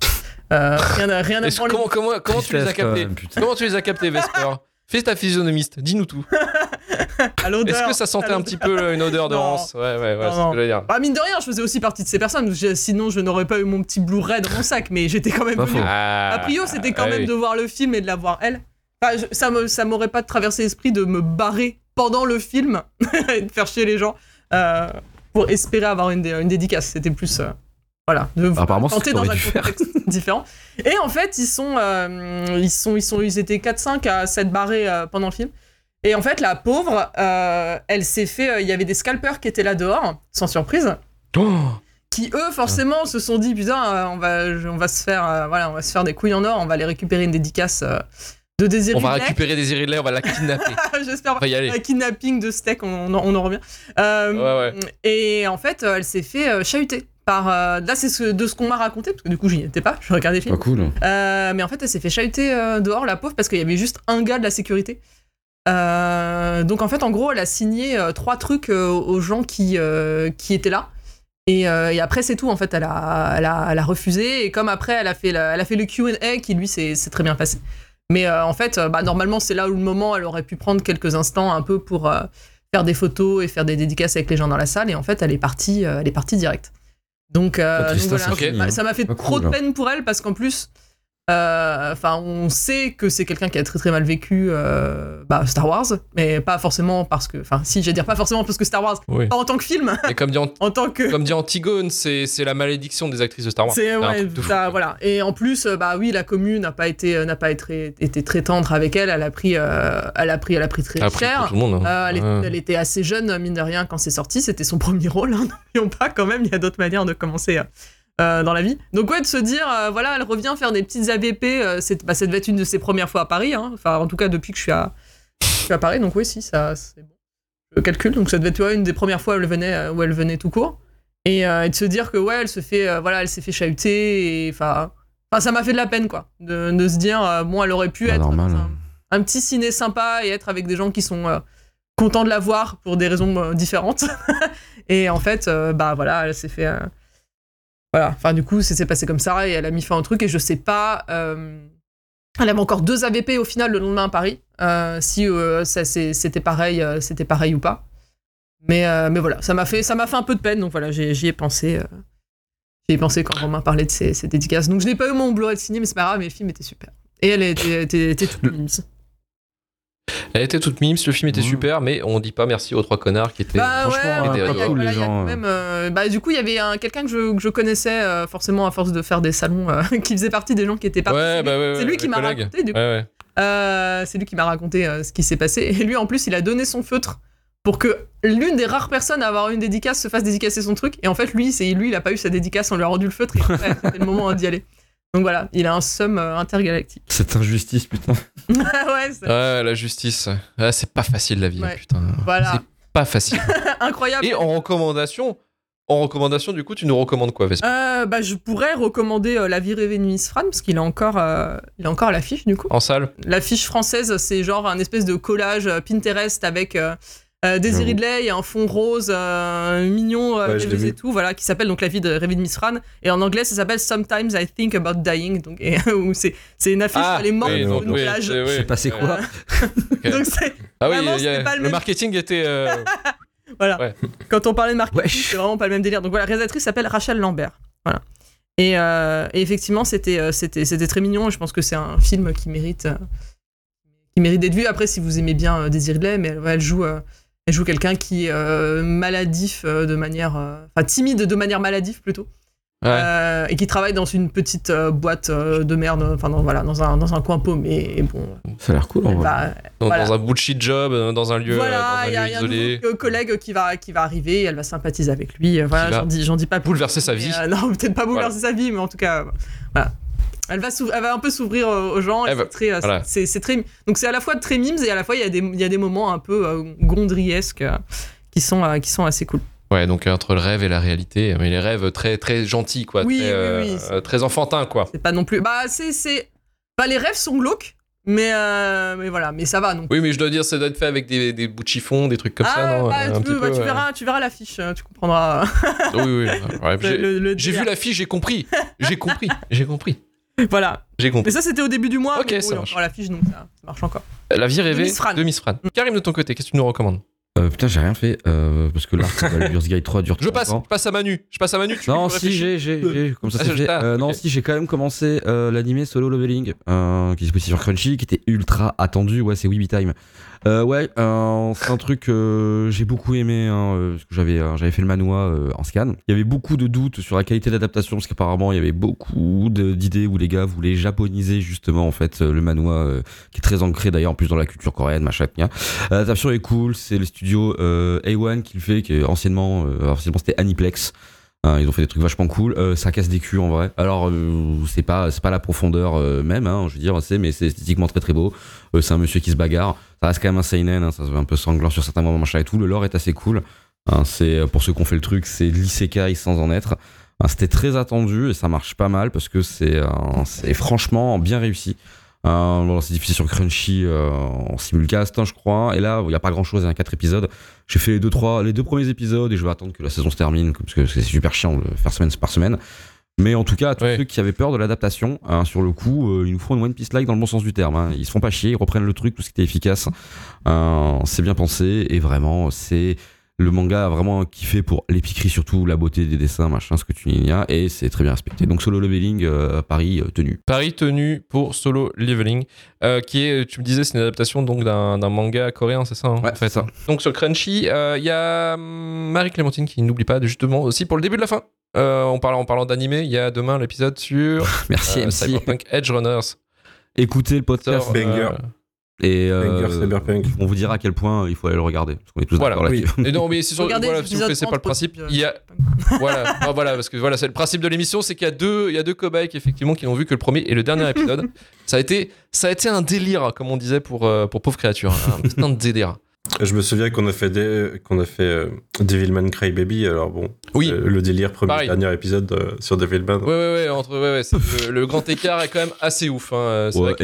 euh, rien, à, rien à branler. comment, comment, comment tu les as captés. Comment tu les as captés, Vesper? Fais ta physionomiste, dis-nous tout. Est-ce que ça sentait un petit peu euh, une odeur de Non. rance? Ouais, ouais, ouais, c'est ce dire. Bah, mine de rien, je faisais aussi partie de ces personnes. Je- sinon, je n'aurais pas eu mon petit Blu-ray dans mon sac, mais j'étais quand même venu. faux. Ah, A priori, c'était quand ah, même oui. de voir le film et de la voir elle. Enfin, je- ça me, ça m'aurait pas traversé l'esprit de me barrer pendant le film et de faire chier les gens euh, pour espérer avoir une, dé- une dédicace. C'était plus. euh, voilà, de Apparemment, ce tenter dans un dû faire. contexte différent. Et en fait, ils sont, euh, ils sont, ils sont, ils étaient 4-5 à s'être barrés euh, pendant le film. Et en fait, la pauvre, euh, elle s'est fait. euh, Il y avait des scalpers qui étaient là dehors, sans surprise Oh qui eux forcément se sont dit putain euh, on va on va se faire euh, voilà on va se faire des couilles en or on va aller récupérer une dédicace euh, de Désiré on va récupérer des irréguliers, on va la kidnapper. j'espère on va y aller. un kidnapping de steak on, on, en- on en revient Euh, Ouais, ouais. et en fait euh, elle s'est fait euh, chahuter par euh, là c'est ce, de ce qu'on m'a raconté parce que du coup j'y étais pas je regardais le film Pas cool. euh, mais en fait, elle s'est fait chahuter euh, dehors, la pauvre, parce qu'il y avait juste un gars de la sécurité. Donc en fait, en gros, elle a signé trois trucs aux gens qui, qui étaient là. Et, et après, c'est tout. En fait, elle a, elle, a, elle a refusé. Et comme après, elle a fait, la- elle a fait le QA qui, lui, s'est très bien passé. Mais en fait, bah, normalement, c'est là où le moment, elle aurait pu prendre quelques instants un peu pour faire des photos et faire des dédicaces avec les gens dans la salle. Et en fait, elle est partie, elle est partie direct. Donc, euh, donc voilà. Bah, hein. ça m'a fait trop de peine pour elle parce qu'en plus, euh, enfin, on sait que c'est quelqu'un qui a très très mal vécu euh, bah, Star Wars, mais pas forcément parce que, enfin, si, je vais dire pas forcément parce que Star Wars, Oui. pas en tant que film, Et comme dit, Ant- en tant que. comme dit Antigone, c'est la malédiction des actrices de Star Wars. C'est ouais, voilà. Et en plus, euh, bah oui, la commune n'a pas été euh, n'a pas été, été très tendre avec elle. Elle a pris, euh, elle a pris, elle a pris très Ça a pris cher. pour tout le monde. hein. Euh, elle, est- Ouais. elle était assez jeune, mine de rien, quand c'est sorti. C'était son premier rôle. Hein, N'oublions pas, quand même, il y a d'autres manières de commencer euh, euh, dans la vie. Donc, ouais, de se dire, euh, voilà, elle revient faire des petites AVP. euh, c'est- bah, ça devait être une de ses premières fois à Paris. hein. Enfin, en tout cas, depuis que je suis à, je suis à Paris. Donc, oui, si, ça, c'est bon. Je calcule. Donc, ça devait être ouais, une des premières fois où elle venait, où elle venait tout court. Et, et de se dire que, ouais, elle se fait, voilà, elle s'est fait chahuter. Et enfin, ça m'a fait de la peine, quoi. De, de se dire, bon, elle aurait pu être. normal. dans un- un petit ciné sympa et être avec des gens qui sont contents de la voir pour des raisons différentes. et en fait, euh, bah voilà, elle s'est fait. euh, Voilà, enfin du coup, ça s'est passé comme ça et elle a mis fin au truc et je sais pas. euh, Elle avait encore deux AVP au final le lendemain à Paris. euh, si euh, ça, c'est- c'était pareil, euh, c'était pareil ou pas. Mais, mais voilà, ça m'a fait, ça m'a fait un peu de peine, donc voilà, j'y ai pensé. J'y ai pensé quand Romain parlait de ses, ses dédicaces. Donc je n'ai pas eu mon Blu-ray de ciné, mais c'est pas grave, mais le film était super. Et elle était, était, était toute. Elle était toute mimes, le film était Ouais. super, mais on dit pas merci aux trois connards qui étaient. Bah ouais, franchement, pas cool, les gens, même, euh, bah, du coup, il y avait un- quelqu'un que je, que je connaissais euh, forcément à force de faire des salons, euh, qui faisait partie des gens qui étaient partis. Ouais, C'est bah lui- ouais, c'est ouais, lui qui m'a raconté. Du coup. Ouais, ouais. Euh, c'est lui qui m'a raconté euh, ce qui s'est passé. Et lui, en plus, il a donné son feutre pour que l'une des rares personnes à avoir une dédicace se fasse dédicacer son truc. Et en fait, lui, c'est lui, il a pas eu sa dédicace, on lui a rendu le feutre. Et après, c'était le moment d'y aller. Donc voilà, il a un somme euh, intergalactique. Cette injustice, putain. ouais, c'est- Ouais, la justice. Ah, c'est pas facile la vie, Ouais. putain. Voilà. C'est pas facile. incroyable. Et en recommandation, en recommandation, du coup, tu nous recommandes quoi, Vespa Euh, bah, je pourrais recommander euh, La vie rêvée de Miss Fran, parce qu'il est encore, euh, il est encore à l'affiche, du coup. En salle L'affiche française, c'est genre un espèce de collage euh, Pinterest avec euh, euh, Daisy. Ridley un fond rose euh, mignon euh, Ouais, je et tout, voilà, qui s'appelle donc La vie de rêvée de Miss Fran. Et en anglais, ça s'appelle Sometimes I Think About Dying. Donc, et, où c'est, c'est une affiche, elle est morte oui, sur une oui, plage. c'est- oui. C'est passé quoi Ok. Donc c'est, Ah oui, Vraiment, il y a- c'était pas le le même- marketing était. euh, voilà. Ouais. Quand on parlait de marketing, Wesh. c'est vraiment pas le même délire. Donc voilà, la réalisatrice s'appelle Rachel Lambert. Voilà. Et, euh, et effectivement, c'était, euh, c'était, c'était très mignon. Je pense que c'est un film qui mérite, euh, qui mérite d'être vu. Après, si vous aimez bien euh, Daisy Ridley, mais elle, ouais, elle joue, euh, elle joue quelqu'un qui est euh, maladif euh, de manière, euh, enfin timide de manière maladive plutôt. Ouais. Euh, et qui travaille dans une petite euh, boîte euh, de merde, enfin dans, voilà, dans un, dans un coin paumé. Et bon, Ça a l'air cool en va, dans, voilà. dans un bullshit job, dans un lieu, voilà, dans un il y a, lieu il y a un isolé, nouveau collègue qui va, qui va arriver, elle va sympathiser avec lui. Voilà, j'en dis, pas plus. bouleverser sa vie. euh, non, peut-être pas bouleverser sa vie, mais en tout cas, voilà. Elle va, s'ouvrir- elle va un peu s'ouvrir euh, aux gens. c'est très, euh, voilà. très, donc c'est à la fois très mimes et à la fois il y a des, il y a des moments un peu euh, gondriesques euh, qui sont, euh, qui sont assez cool. Ouais, donc entre le rêve et la réalité, mais les rêves très très gentils quoi, Oui, très, oui, oui, très enfantins quoi. C'est pas non plus, bah c'est, bah les rêves sont glauques, mais, euh, mais voilà, mais ça va non. Oui, mais je dois dire, ça doit être fait avec des, des bouts de chiffon, des trucs comme ah, ça, non bah, Un tu, bah, verras, tu verras l'affiche, tu comprendras. Oui, oui. ouais, j'ai- vu l'affiche, j'ai compris. J'ai compris. J'ai compris. Voilà. J'ai Mais compris. ça c'était au début du mois. Ok, mais ça oui, marche. encore l'affiche donc ça, ça marche encore. La vie rêvée Miss Fran. de Miss Fran. Karim, de ton côté, qu'est-ce que tu nous recommandes Euh, putain, j'ai rien fait euh, parce que là, Baldur's Gate 3 dure Je passe, je passe à Manu. Je passe à Manu. Tu Non, si, j'ai, j'ai, j'ai, comme ça Ah, c'est je- fait. ah, Euh, Non, si, j'ai quand même commencé euh, l'animé Solo Leveling, euh, qui est disponible sur Crunchy, qui était ultra attendu. Ouais, c'est Weeby Time. Euh, ouais, euh, c'est un truc que j'ai beaucoup aimé, hein, euh, parce que j'avais, euh, j'avais fait le manoir euh, en scan. Il y avait beaucoup de doutes sur la qualité d'adaptation, parce qu'apparemment, il y avait beaucoup d'idées où les gars voulaient japoniser justement, en fait, euh, le manoir, euh, qui est très ancré d'ailleurs, en plus dans la culture coréenne, machin. Euh, L'adaptation est cool, c'est le studio euh, A1 qui le fait, qui anciennement, euh, anciennement c'était Aniplex. Hein, ils ont fait des trucs vachement cool. Euh, ça casse des culs en vrai. Alors euh, c'est pas pas la profondeur euh, même, hein, je veux dire, mais c'est esthétiquement très très beau. C'est un monsieur qui se bagarre. Ça reste quand même un seinen, hein, ça se veut un peu sanglant sur certains moments machin et tout. Le lore est assez cool. C'est pour ceux qui ont fait le truc, c'est l'isekai sans en être. C'était très attendu et ça marche pas mal parce que c'est franchement bien réussi. Euh, c'est diffusé sur Crunchy euh, en simulcast, hein, je crois. Et là, il n'y a pas grand chose, il y a quatre épisodes. J'ai fait les deux, trois, les deux premiers épisodes et je vais attendre que la saison se termine parce que c'est super chiant de faire semaine par semaine. Mais en tout cas, à tous Ouais. ceux qui avaient peur de l'adaptation, hein, sur le coup, euh, ils nous font une One Piece like dans le bon sens du terme. hein. Ils se font pas chier, ils reprennent le truc, tout ce qui était efficace. Euh, c'est bien pensé et vraiment, c'est le manga a vraiment kiffé pour l'épicerie surtout, la beauté des dessins, machin, ce que tu n'y as, et c'est très bien respecté. Donc solo leveling, euh, Paris euh, tenu. Paris tenu pour Solo Leveling, euh, qui est, tu me disais, c'est une adaptation donc d'un d'un manga coréen, c'est ça hein, Ouais, en fait. c'est ça. Donc sur Crunchy, euh, il y a hum, Marie-Clémentine qui n'oublie pas, justement, aussi pour le début de la fin. Euh, en parlant, en parlant d'animé, il y a demain l'épisode sur Merci euh, MC. Cyberpunk Edge Runners. Écoutez le podcast Sort, Banger. Euh, et euh, Cyberpunk. on vous dira à quel point il faut aller le regarder. Parce qu'on est tous Voilà, d'accord oui. là-dessus. Et non, mais c'est sur, Regardez voilà, les s'il vous c'est pas le 30 principe. pour- Il y a, voilà, non, voilà, parce que voilà, c'est le principe de l'émission, c'est qu'il y a deux, il y a deux cobayes qui, effectivement qui n'ont vu que le premier et le dernier épisode. ça a été, ça a été un délire, comme on disait pour euh, pour pauvre créature, un putain de délire. Je me souviens qu'on a fait des, qu'on a fait euh, Devilman Crybaby. Alors bon, Oui. euh, le délire premier Pareil. dernier épisode euh, sur Devilman. Ouais, ouais, ouais, entre, ouais, ouais, c'est- le, le grand écart est quand même assez ouf. Hein. c'est Ouais,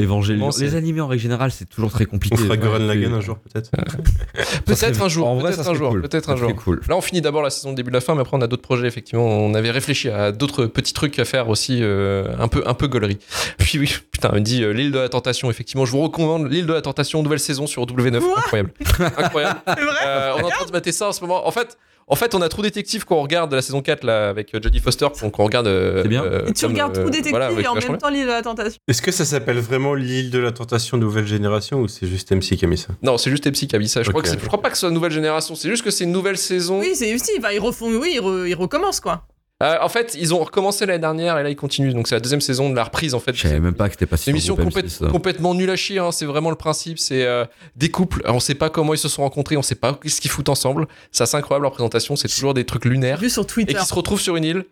Les animés en règle générale, c'est toujours très compliqué. On fera Ouais, Gurren Lagann un jour peut-être. Peut-être un jour, en vrai, ça peut-être un jour, cool. peut-être Ça un jour. cool. Là, on finit d'abord la saison début de la fin, mais après, on a d'autres projets, effectivement. On avait réfléchi à d'autres petits trucs à faire aussi, euh, un peu, un peu gaulerie. Puis oui, putain, on me dit euh, l'île de la tentation, effectivement. Je vous recommande l'île de la tentation, nouvelle saison sur W9. Quoi Incroyable. Incroyable. Vrai Euh, on est en train de mater ça en ce moment. En fait, en fait, on a True Détective qu'on regarde la saison 4 là, avec euh, Jodie Foster, donc on regarde. euh, C'est bien. euh, Et tu comme, regardes euh, Trou Détective voilà, et en même temps l'île de la tentation. Est-ce que ça s'appelle vraiment l'île de la tentation nouvelle génération ou c'est juste MC qui a mis ça Non, c'est juste Epsi qui a mis ça. Je, crois Ok. que c'est- je crois pas que ce soit une nouvelle génération. C'est juste que c'est une nouvelle saison. Oui, c'est si, bah, ils refont, oui, ils, re- ils recommencent quoi. Euh, en fait, ils ont recommencé l'année dernière et là ils continuent. Donc c'est la deuxième saison de la reprise en fait. Je savais même pas que c'était pas C'est une émission complète- complètement nulle à chier. hein. C'est vraiment le principe. C'est euh, des couples. On sait pas comment ils se sont rencontrés. On sait pas ce qu'ils foutent ensemble. Ça c'est incroyable leur présentation. C'est toujours des trucs lunaires vu sur et Twitter. qui se retrouvent sur une île.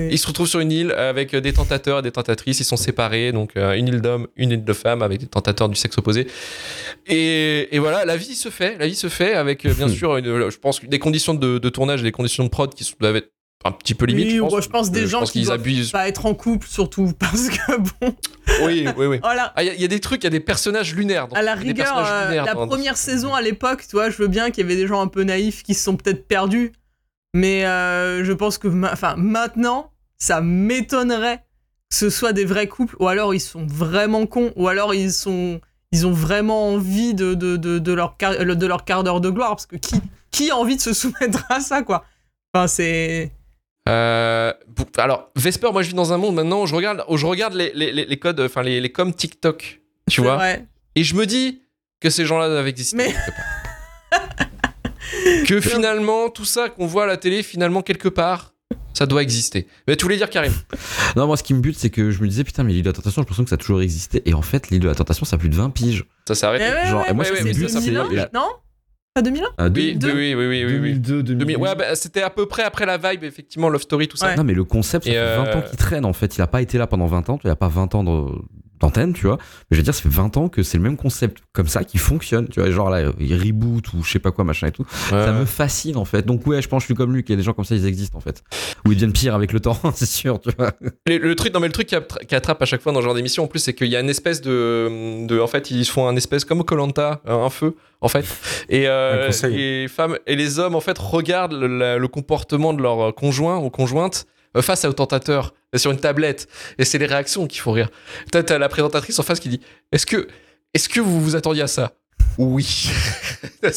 Ils se retrouvent sur une île avec des tentateurs et des tentatrices. Ils sont séparés, donc euh, une île d'hommes, une île de femmes, avec des tentateurs du sexe opposé. Et, et voilà, la vie se fait. La vie se fait avec euh, bien sûr, une- je pense, des conditions de, de tournage, et des conditions de prod qui sont- doivent être un petit peu limite. Oui, je pense, ouais, je pense des Euh, gens pense qui abusent. pas être en couple, surtout parce que bon, Oui, oui, oui. voilà. Ah, il y, a- il y a des trucs, il y a des personnages lunaires. dans- À la rigueur, euh, lunaires la dans- première saison à l'époque, tu vois, je veux bien qu'il y avait des gens un peu naïfs qui se sont peut-être perdus, mais euh, je pense que, ma- enfin, maintenant, ça m'étonnerait que ce soit des vrais couples, ou alors ils sont vraiment cons, ou alors ils sont, ils ont vraiment envie de de, de, de leur quart- de leur quart d'heure de gloire, parce que qui qui a envie de se soumettre à ça, quoi? Enfin, c'est Euh, alors, Vesper, moi je vis dans un monde maintenant où je regarde, où je regarde les, les, les- les codes, enfin les, les coms TikTok, tu vois, vrai. et je me dis que ces gens-là doivent exister. Mais- que finalement, tout ça qu'on voit à la télé, finalement, quelque part, ça doit exister. Mais tu voulais dire, Karim? Non, moi, ce qui me bute, c'est que je me disais, putain, mais l'île de la tentation, j'ai l'impression que ça a toujours existé. Et en fait, l'île de la tentation, ça a plus de 20 piges. Ça s'est arrêté. Ouais, Genre, ouais, et moi, ouais, ce ouais, qui me bute, ça, c'est 2001, la- non? Pas 2001 Ah, Oui, deux- oui, oui, oui, oui, oui, oui. 2002, 2000 2008. Ouais, bah, c'était à peu près après la vibe, effectivement, Love Story, tout ça. Ouais. Non, mais le concept, ça Et fait euh, 20 ans qu'il traîne en fait. Il a pas été là pendant 20 ans. Il a pas 20 ans de- d'antenne, tu vois. Mais je veux dire, ça fait 20 ans que c'est le même concept comme ça qui fonctionne. Tu vois, genre là, il reboot ou je sais pas quoi, machin et tout. Ouais. Ça me fascine en fait. Donc, ouais, je pense que je suis comme lui, qu'il y a des gens comme ça, ils existent en fait. Ou ils deviennent pires avec le temps, c'est sûr, tu vois. Le, le truc, non mais le truc qui, attra- qui attrape à chaque fois dans ce genre d'émission, en plus, c'est qu'il y a une espèce de, de, en fait, ils font un espèce comme Colanta, un feu, en fait, et euh, les femmes et les hommes, en fait, regardent le, la- le comportement de leur conjoint ou conjointe euh, face au tentateur euh, sur une tablette, et c'est les réactions qui font rire. Peut-être la présentatrice en face qui dit, est-ce que, est-ce que vous vous attendiez à ça? Oui.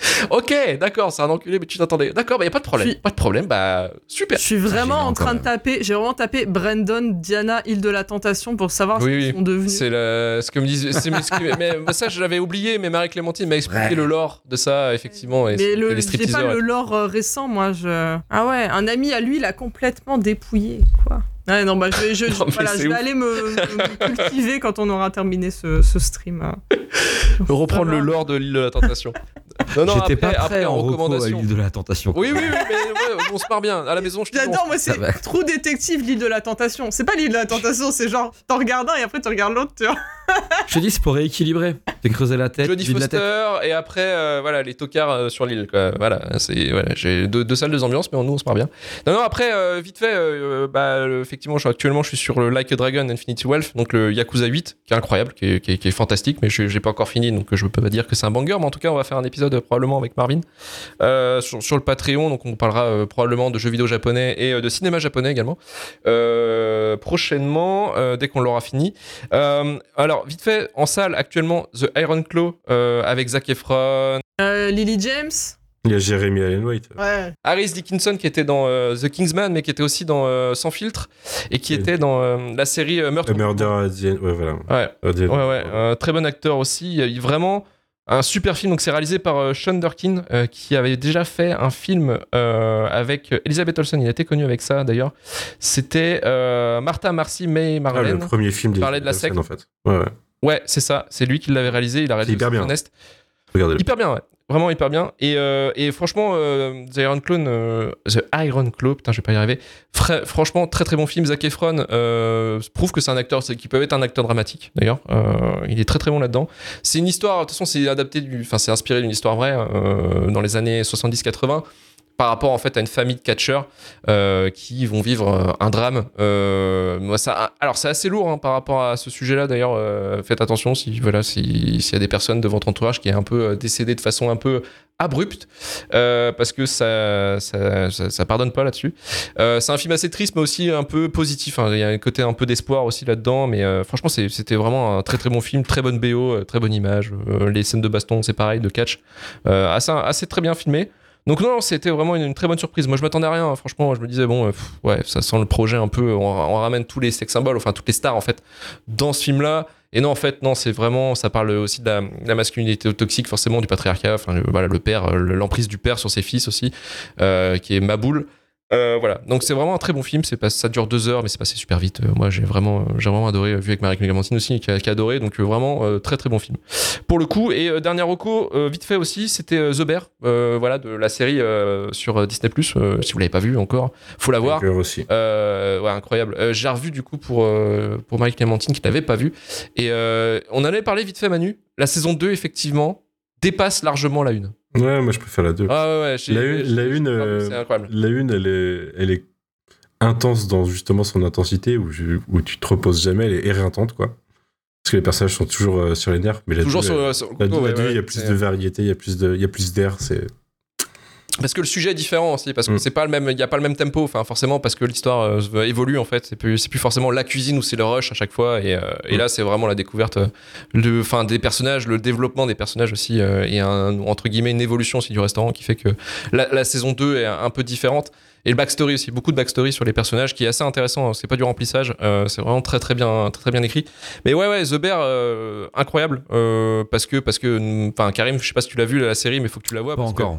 Ok, d'accord, c'est un enculé, mais tu t'attendais. D'accord, bah y a pas de problème. Je suis- Pas de problème, bah super. Je suis vraiment en train de taper, j'ai vraiment tapé Brandon, Diana, île de la tentation pour savoir Oui, ce qu'ils oui. sont devenus. C'est le, ce que me disait. c'est- mais, ce que- mais- mais ça, je l'avais oublié, mais Marie-Clémentine m'a expliqué Ouais. le lore de ça, effectivement. Et Mais le, les j'ai pas le lore euh, récent, moi. Je... Ah ouais, un ami à lui, il a complètement dépouillé, quoi. Ouais, non, bah je vais, je, je- Non, mais voilà, c'est je vais ouf. aller me, me cultiver quand on aura terminé ce, ce stream. hein. Reprendre le lore de l'île de la tentation. Non, non, J'étais après, pas prêt après, en en recours à recommandation. l'île de la tentation. Oui, oui, oui, mais ouais, on se marre bien. À la maison, je te dis, J'adore, moi, c'est. Trou Détective, l'île de la tentation. C'est pas l'île de la tentation, c'est genre, t'en regardes un et après tu regardes l'autre, tu vois. Je te dis, c'est pour rééquilibrer. T'es creusé la tête, Jodie vide la tête. Foster et après euh, voilà les tocards euh, sur l'île quoi. Voilà, c'est voilà, j'ai deux, deux salles deux ambiances mais nous on se marre bien. Non non après euh, vite fait euh, bah effectivement je suis actuellement je suis sur le Like a Dragon Infinity Wealth donc le Yakuza 8 qui est incroyable qui est, qui est- qui est fantastique mais je j'ai pas encore fini donc je peux pas dire que c'est un banger mais en tout cas on va faire un épisode probablement avec Marvin euh, sur, sur le Patreon donc on parlera euh, probablement de jeux vidéo japonais et euh, de cinéma japonais également euh, prochainement euh, dès qu'on l'aura fini. Euh, alors, vite fait, en salle actuellement, The Iron Claw euh, avec Zac Efron, Euh, Lily James? Il y a Jeremy Allen White. Ouais. Harris Dickinson qui était dans euh, The Kingsman, mais qui était aussi dans euh, Sans filtre et qui était dans euh, la série euh, Meurtre. The Murder at the End. Ouais, voilà. Ouais, At the End. ouais, ouais. un très bon acteur aussi. Il vraiment un super film. Donc, c'est réalisé par euh, Sean Durkin, euh, qui avait déjà fait un film euh, avec Elizabeth Olsen. Il été connu avec ça d'ailleurs. C'était euh, Martha, Marcy, May, Ah, le Marlène. premier film des parlait de la secte. en fait. Ouais, ouais. Ouais, c'est ça. C'est lui qui l'avait réalisé. Il a réalisé hyper bien. Honest. Regardez-le. Hyper bien, ouais. Vraiment hyper bien. Et, euh, et franchement, euh, The Iron Clone, euh, The Iron Claw, putain, je vais pas y arriver. Fra- franchement, très très bon film. Zac Efron euh, prouve que c'est un acteur, qu'il peut être un acteur dramatique d'ailleurs. Euh, il est très très bon là-dedans. C'est une histoire, de toute façon, c'est adapté du, enfin, c'est inspiré d'une histoire vraie euh, dans les années 70-80 par rapport en fait à une famille de catcheurs euh, qui vont vivre euh, un drame. Euh, moi, ça, alors c'est assez lourd hein, par rapport à ce sujet-là. D'ailleurs, faites attention si voilà si- s'il y a des personnes de votre entourage qui est un peu euh, décédé de façon un peu abrupte, parce que ça ça, pardonne pas là-dessus. C'est un film assez triste, mais aussi un peu positif. hein. Il y a un côté un peu d'espoir aussi là-dedans, mais franchement, c'était vraiment un très très bon film, très bonne BO, très bonne image. Les scènes de baston, c'est pareil, de catch, assez assez très bien filmé. Donc non, c'était vraiment une, très bonne surprise. Moi, je m'attendais à rien. hein. Franchement, je me disais bon, euh, ouais, ça sent le projet un peu. On, ramène tous les sex symboles, enfin toutes les stars en fait, dans ce film-là. Et non, en fait, non, c'est vraiment, ça parle aussi de la, masculinité toxique, forcément, du patriarcat. Enfin, voilà, le père, euh, l'emprise du père sur ses fils aussi, euh, qui est Maboul. Euh, voilà, donc c'est vraiment un très bon film. C'est pas, ça dure deux heures, mais c'est passé super vite. Euh, moi, j'ai vraiment, j'ai vraiment adoré. euh, Vu avec Marie Clémentine aussi, qui a, qui a adoré. Donc euh, vraiment euh, très très bon film pour le coup. Et euh, dernier reco, euh, vite fait aussi, c'était euh, The Bear, euh, voilà, de la série euh, sur euh, Disney+. Euh, si vous l'avez pas vu encore, faut la voir. Aussi. Euh, ouais, incroyable. Euh, j'ai revu du coup pour, euh, pour Marie Clémentine qui l'avait pas vu. Et euh, on en avait parlé vite fait, Manu. La saison 2, effectivement, dépasse largement la une. Ouais, moi je préfère la 2. Ah ouais, ouais. j'ai- La une- la euh, C'est incroyable. La une, elle est, elle est intense dans justement son intensité, où, je- où tu te reposes jamais, elle est éreintante, quoi. Parce que les personnages sont toujours euh, sur les nerfs, mais la Toujours deux, sur, le la deux, deux, il y a plus de variété, il y a plus de, il y a plus d'air, c'est. Parce que le sujet est différent aussi, parce que Mm. c'est pas le même, il y a pas le même tempo, enfin forcément parce que l'histoire euh, évolue en fait. C'est plus, plus forcément la cuisine où c'est le rush à chaque fois, et, euh, et Mm. là c'est vraiment la découverte euh, de, enfin des personnages, le développement des personnages aussi, euh, et un, entre guillemets une évolution aussi du restaurant qui fait que la, la saison 2 est un peu différente. Et le backstory aussi, beaucoup de backstory sur les personnages qui est assez intéressant. C'est pas du remplissage, euh, c'est vraiment très très bien, très, très bien écrit. Mais ouais ouais, The Bear, euh, incroyable euh, parce que parce que, enfin Karim, je sais pas si tu l'as vu la série, mais faut que tu la vois. Pas parce que- encore.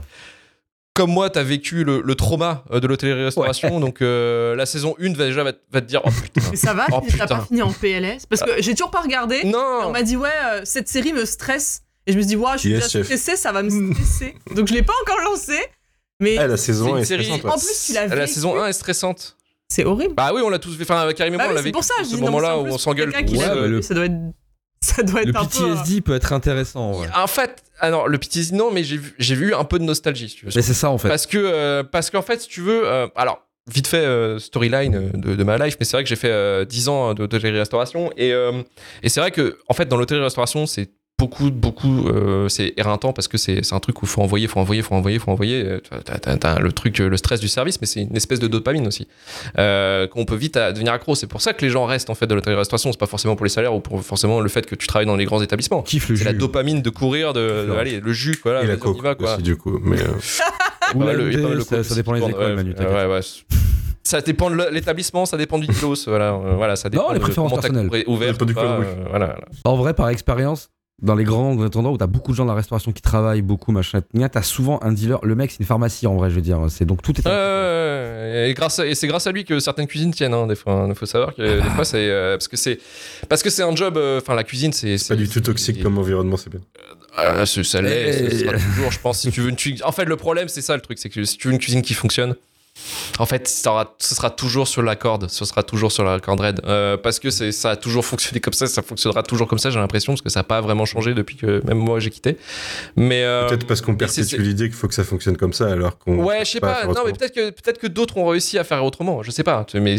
Comme moi, t'as vécu le, le trauma euh, de l'hôtellerie-restauration, donc euh, la saison 1 va déjà va, te- va te dire oh putain. Mais ça va, Oh, t'as pas fini en PLS Parce que j'ai toujours pas regardé. Et on non m'a dit, ouais, euh, cette série me stresse. Et je me suis dit, ouais, je suis Yes, déjà chef. stressée, ça va me stresser. Donc je l'ai pas encore lancé. Mais Ah, la C'est saison une 1 est série- stressante, en plus, tu l'as La saison 1 est stressante. C'est horrible. Bah oui, on l'a tous vu. Enfin, Karim et moi, Bah on l'a c'est vécu. pour ça, je ce non, moment-là c'est en où on s'engueule. euh, Ça doit être, ça doit être Le un peu. euh, PTSD peut être intéressant. ouais. En fait, alors le PTSD, non, mais j'ai vu, un peu de nostalgie, si tu veux. Mais c'est ça en fait. Parce que, euh, parce qu'en fait, si tu veux, euh, alors vite fait euh, storyline euh, de, de ma life, mais c'est vrai que j'ai fait euh, 10 ans de d'hôtellerie-restauration et, euh, et c'est vrai que en fait dans l'hôtellerie-restauration c'est beaucoup beaucoup euh, c'est éreintant parce que c'est c'est un truc où faut envoyer faut envoyer faut envoyer faut envoyer Euh, t'as- t'as le truc le stress du service mais c'est une espèce de dopamine aussi euh, qu'on peut vite à devenir accro c'est pour ça que les gens restent en fait de l'hôtellerie-restauration c'est pas forcément pour les salaires ou pour forcément le fait que tu travailles dans les grands établissements Kiffe le c'est jus. la dopamine de courir de, allez le jus voilà Et la vas-y, on y coke va, quoi aussi, du coup. Mais, euh, Ou la il ça, dépend des écoles, Manu. ouais, ouais. Ça dépend de l'établissement, ça dépend du kilos, voilà, euh, voilà, ça dépend les de préférences comment t'as personnelles. ouvert, Ça dépend du ou pas, euh, voilà, voilà. En vrai, par expérience, dans les grands endroits où t'as beaucoup de gens dans la restauration qui travaillent, beaucoup, machin, t'as souvent un dealer. Le mec, c'est une pharmacie en vrai, je veux dire. C'est donc tout est. Ouais, ouais, ouais, et grâce à- et c'est grâce à lui que certaines cuisines tiennent. Hein, des fois, il faut savoir que des fois c'est euh, parce que c'est parce que c'est un job. euh, Enfin, la cuisine, c'est c'est pas du tout toxique c'est- comme environnement, c'est bien. Ah, c'est- ça l'est, ce sera toujours, je pense. Si tu veux une cuisine... En fait, le problème, c'est ça le truc, c'est que si tu veux une cuisine qui fonctionne, en fait, ça ce sera toujours sur la corde, ce sera toujours sur la corde raide. Euh, parce que ça a toujours fonctionné comme ça, ça fonctionnera toujours comme ça, j'ai l'impression, parce que ça n'a pas vraiment changé depuis que même moi j'ai quitté. Mais. euh, Peut-être parce qu'on perpétue l'idée qu'il faut que ça fonctionne comme ça, alors qu'on. Ouais, je sais pas Non, mais peut-être que peut-être que d'autres ont réussi à faire autrement. Je sais pas. Mais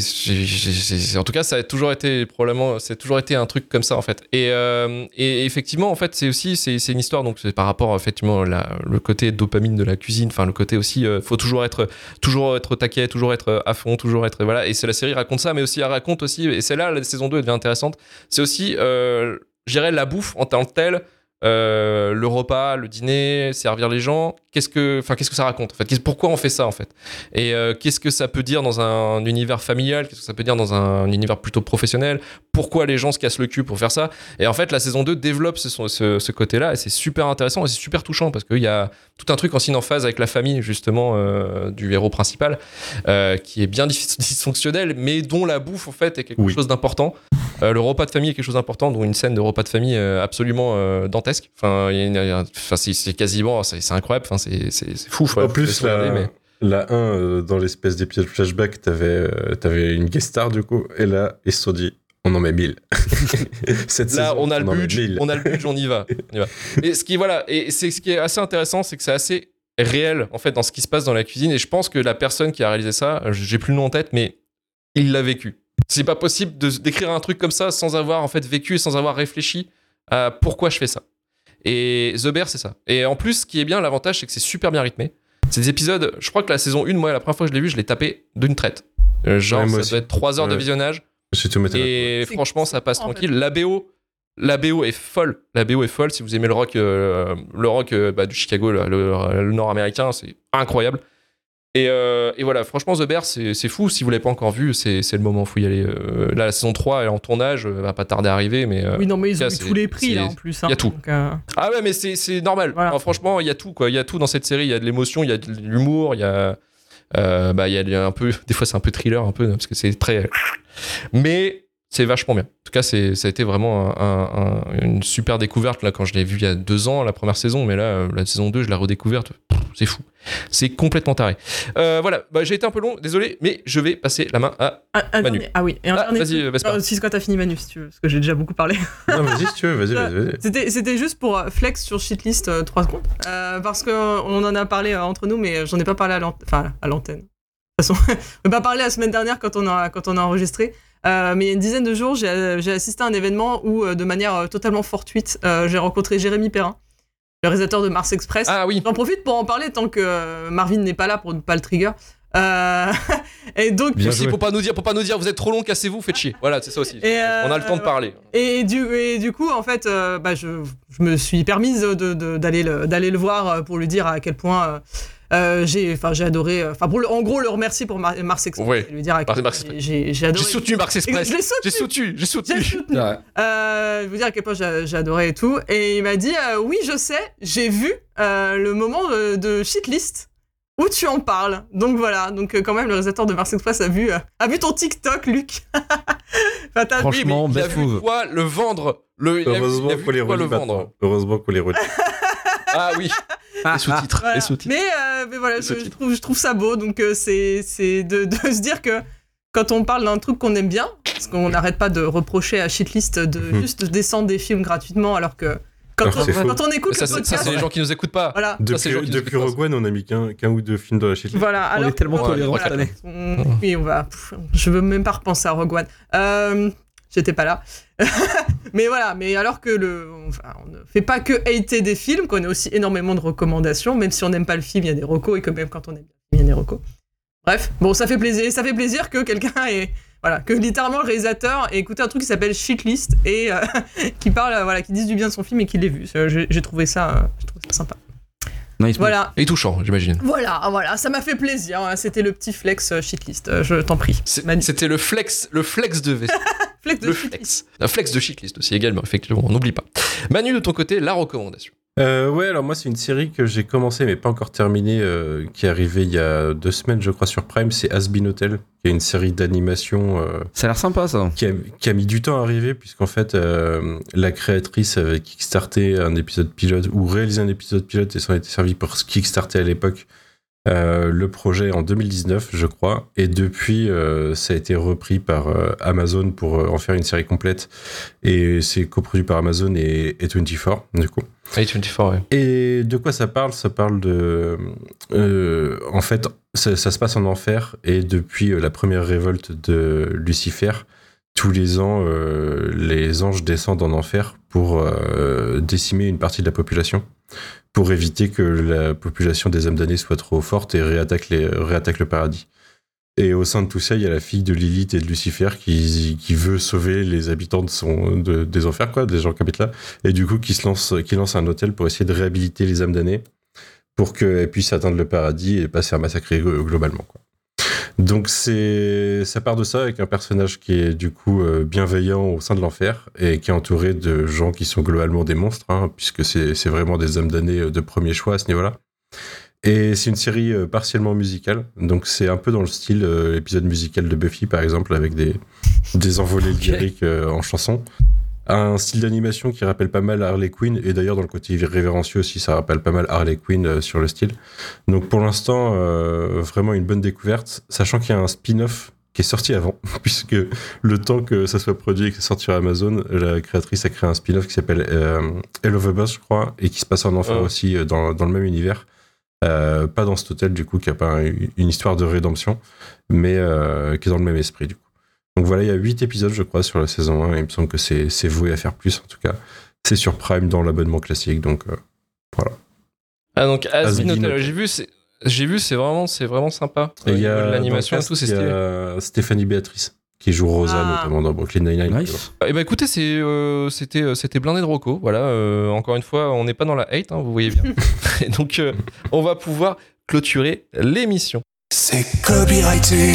en tout cas, ça a toujours été probablement, c'est toujours été un truc comme ça en fait. Et, euh, et effectivement, en fait, c'est aussi c'est une histoire. Donc c'est par rapport effectivement la, le côté dopamine de la cuisine. Enfin, le côté aussi, euh, faut toujours être toujours taquet, toujours être à fond, toujours être voilà. Et c'est la série raconte ça, mais aussi elle raconte aussi. Et c'est là la saison 2 elle devient intéressante. C'est aussi, euh, je dirais, la bouffe en tant que telle. Euh, le repas, le dîner, servir les gens, qu'est-ce que, enfin, qu'est-ce que ça raconte en fait? Pourquoi on fait ça en fait? Et euh, qu'est-ce que ça peut dire dans un univers familial? Qu'est-ce que ça peut dire dans un univers plutôt professionnel? Pourquoi les gens se cassent le cul pour faire ça? Et en fait, la saison 2 développe ce, ce, ce côté-là et c'est super intéressant et c'est super touchant parce qu'il y a tout un truc en signe en phase avec la famille justement euh, du héros principal euh, qui est bien dysfonctionnel mais dont la bouffe en fait est quelque Oui. chose d'important. Euh, le repas de famille est quelque chose d'important, dont une scène de repas de famille euh, absolument euh, dantesque. Enfin, c'est quasiment, c'est incroyable. Enfin, c'est fou. En plus, se regarder, la, mais- la 1, euh, dans l'espèce d'épisode flashback, t'avais euh, t'avais une guest star du coup, et là, ils se sont dit, on en met 1000. Cette Là, saison, on a le budget, 1000. on a le budget, on y va. On y va. Et ce qui voilà, et c'est ce qui est assez intéressant, c'est que c'est assez réel en fait dans ce qui se passe dans la cuisine. Et je pense que la personne qui a réalisé ça, j'ai plus le nom en tête, mais il l'a vécu. C'est pas possible de d'écrire un truc comme ça sans avoir en fait vécu et sans avoir réfléchi à pourquoi je fais ça. Et The Bear, c'est ça. Et en plus, ce qui est bien, l'avantage, c'est que c'est super bien rythmé. C'est des épisodes, je crois que la saison 1, moi, la première fois que je l'ai vu, je l'ai tapé d'une traite. Euh, genre, Ouais, ça aussi. doit être 3 heures de visionnage. Tout Et franchement, ça passe en fait. tranquille. La BO, la BO est folle. La BO est folle. Si vous aimez le rock, euh, le rock euh, bah, du Chicago, le nord-américain, c'est incroyable. Et, euh, et voilà, franchement, The Bear, c'est fou. Si vous l'avez pas encore vu, c'est le moment. Faut y aller. Euh, là, la saison 3 elle est en tournage, euh, va pas tarder à arriver, mais. euh, Oui, non, mais ils ont eu tous les prix, là, en plus. y a hein. tout. Donc, euh, Ah ouais, mais c'est normal. Voilà. Franchement, il y a tout, quoi. Il y a tout dans cette série. Il y a de l'émotion, il y a de l'humour, il y a. bah, il y a un peu. Des fois, c'est un peu thriller, un peu, parce que c'est très. Mais c'est vachement bien. En tout cas, c'est, ça a été vraiment un- un- un- une super découverte là quand je l'ai vu il y a deux ans, la première saison, mais là, euh, la saison 2, je l'ai redécouverte. Pff, C'est fou. C'est complètement taré. Euh, voilà, bah, j'ai été un peu long, désolé, mais je vais passer la main à. Un- un Manu. dernier- Ah oui, et un Ah, dernier vas-y. Euh, si, quand t'as fini Manu, si tu veux, parce que j'ai déjà beaucoup parlé. Non, vas-y si tu veux, vas-y, vas-y. vas-y. C'était, c'était juste pour euh, flex sur shitlist euh, 3 secondes. Euh, parce qu'on en a parlé entre nous, mais j'en ai pas parlé à, l'ant- enfin, à l'antenne. De toute façon, on n'a pas parlé la semaine dernière quand on a, quand on a enregistré. Euh, mais il y a une dizaine de jours, j'ai, j'ai assisté à un événement où, euh, de manière euh, totalement fortuite, euh, j'ai rencontré Jérémy Perrin, le réalisateur de Mars Express. Ah oui, J'en profite pour en parler tant que euh, Marvin n'est pas là pour ne pas le trigger. Euh, et donc, Bien aussi pour pas nous dire, pour pas nous dire, vous êtes trop long, cassez-vous, faites chier. Voilà, c'est ça aussi. Et, euh, On a le temps de parler. Et du, et du coup, en fait, euh, bah, je, je me suis permise de- de- d'aller le, d'aller le voir euh, pour lui dire à quel point euh, j'ai enfin, j'ai adoré. euh, Enfin, pour le- en gros, le remercier pour Mar- Mars Express. Et lui dire à quel Mars point Express. j'ai j'ai J'ai adoré. soutenu Marx Express. Je l'ai soutenu. J'ai soutenu, j'ai J'ai soutenu. soutenu. Ouais. Euh, je vous dire à quel point j'ai j'ai adoré et tout. Et il m'a dit euh, Oui, je sais, j'ai vu euh, le moment de, de shitlist où tu en parles. Donc voilà, donc euh, quand même, le réalisateur de Mars Express a vu, euh, a vu ton TikTok, Luc. enfin, t'as vu, Franchement, Il a vu quoi le vendre? Le, il a vu- il a vu quoi le vendre? Heureusement qu'on les relit. Ah oui, les sous-titres, Voilà. les sous-titres. Mais, euh, mais voilà, je, je trouve, je trouve ça beau. Donc, euh, c'est c'est de, de se dire que quand on parle d'un truc qu'on aime bien, parce qu'on n'arrête pas de reprocher à Shitlist de Mhm. juste descendre des films gratuitement, alors que quand, Alors, on, quand on écoute Ça, le c'est- ça, podcast, c'est les gens qui nous écoutent pas. voilà. Depuis, depuis Rogue One, on a mis qu'un qu'un ou deux films dans la shit. Voilà, alors est tellement tolérants voilà, cette année. on- Oui, on va. pff, je veux même pas repenser à Rogue One. Euh, J'étais pas là. mais voilà, mais alors que le, on ne fait pas que hater des films, qu'on a aussi énormément de recommandations, même si on n'aime pas le film, il y a des recos, et que même quand on aime bien il y a des recos. Bref, bon, ça fait plaisir, ça fait plaisir que quelqu'un ait, voilà, que littéralement le réalisateur ait écouté un truc qui s'appelle Shitlist et euh, qui parle, euh, voilà, qui dise du bien de son film et qui l'ait vu. Euh, J'ai trouvé ça, ça sympa. Voilà, Et touchant, j'imagine. voilà, voilà, ça m'a fait plaisir. hein. C'était le petit flex euh, Shitlist, euh, je t'en prie. C'était le flex, le flex de. Flex de le flex. Un flex de shitlist aussi également, effectivement, on n'oublie pas. Manu, de ton côté, la recommandation. Euh, ouais, alors moi, c'est une série que j'ai commencé mais pas encore terminée, euh, qui est arrivée il y a deux semaines, je crois, sur Prime. C'est Asbin Hotel, qui est une série d'animation euh, Ça a l'air sympa ça. qui, a, qui a mis du temps à arriver, puisqu'en fait, euh, la créatrice avait kickstarté un épisode pilote, ou réalisé un épisode pilote et s'en était servi pour kickstarter à l'époque. Euh, le projet en 2019, je crois, et depuis, euh, ça a été repris par euh, Amazon pour en faire une série complète, et c'est coproduit par Amazon et, et 24, du coup. A24, ouais. Et de quoi ça parle? Ça parle de... en fait, ça, ça se passe en enfer, et depuis la première révolte de Lucifer, tous les ans, les anges descendent en enfer pour décimer une partie de la population, pour éviter que la population des âmes damnées soit trop forte et réattaque, le paradis. Et au sein de tout ça, il y a la fille de Lilith et de Lucifer qui, qui veut sauver les habitants de son, de- des enfers, quoi, des gens qui habitent là et du coup qui se lance qui lance un hôtel pour essayer de réhabiliter les âmes damnées pour qu'elles puissent atteindre le paradis et pas se faire massacrer glo- globalement quoi. Donc c'est ça part de ça avec un personnage qui est du coup euh, bienveillant au sein de l'enfer et qui est entouré de gens qui sont globalement des monstres hein, puisque c'est vraiment des âmes damnées euh, de premier choix à ce niveau-là. Et c'est une série euh, partiellement musicale, donc c'est un peu dans le style euh, épisode musical de Buffy par exemple avec des des envolées lyriques euh, en chanson un style d'animation qui rappelle pas mal Harley Quinn et d'ailleurs dans le côté révérencieux aussi ça rappelle pas mal Harley Quinn euh, sur le style. Donc pour l'instant euh, vraiment une bonne découverte sachant qu'il y a un spin-off qui est sorti avant puisque le temps que ça soit produit et que ça sorte sur Amazon la créatrice a créé un spin-off qui s'appelle euh, Hell of a Boss je crois et qui se passe en enfer Oh. aussi euh, dans, dans le même univers. Pas dans cet hôtel du coup qui a pas un- une histoire de rédemption mais qui est dans le même esprit du coup donc voilà, il y a 8 épisodes, je crois, sur la saison 1. Il me semble que c'est c'est voué à faire plus, en tout cas. C'est sur Prime dans l'abonnement classique, donc euh, Ah, donc Asbin Hotel, j'ai vu, c'est. J'ai vu, c'est vraiment, c'est vraiment sympa. Et il y a l'animation et tout, c'est stylé. Stéphanie Béatrice qui joue Rosa Ah. notamment dans Brooklyn Nine-Nine. Nice. Eh ben écoutez, c'est, euh, c'était, euh, c'était blindé de Rocco. Voilà, euh, encore une fois, on n'est pas dans la hate, hein, vous voyez bien. et donc, euh, on va pouvoir clôturer l'émission. C'est copyrighté.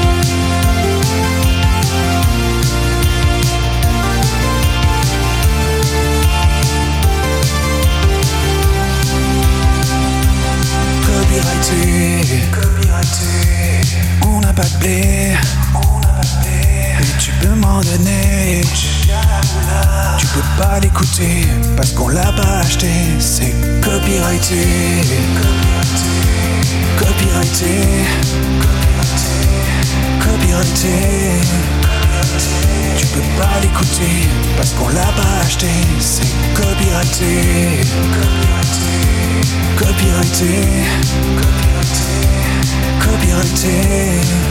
Pas de blé. Mais tu peux m'en donner. Tu peux pas l'écouter parce qu'on l'a pas acheté, c'est copyrighté. Copyrighté, copyrighté. Tu peux pas l'écouter parce qu'on l'a pas acheté, c'est copyrighté. Copyrighté, copyrighté.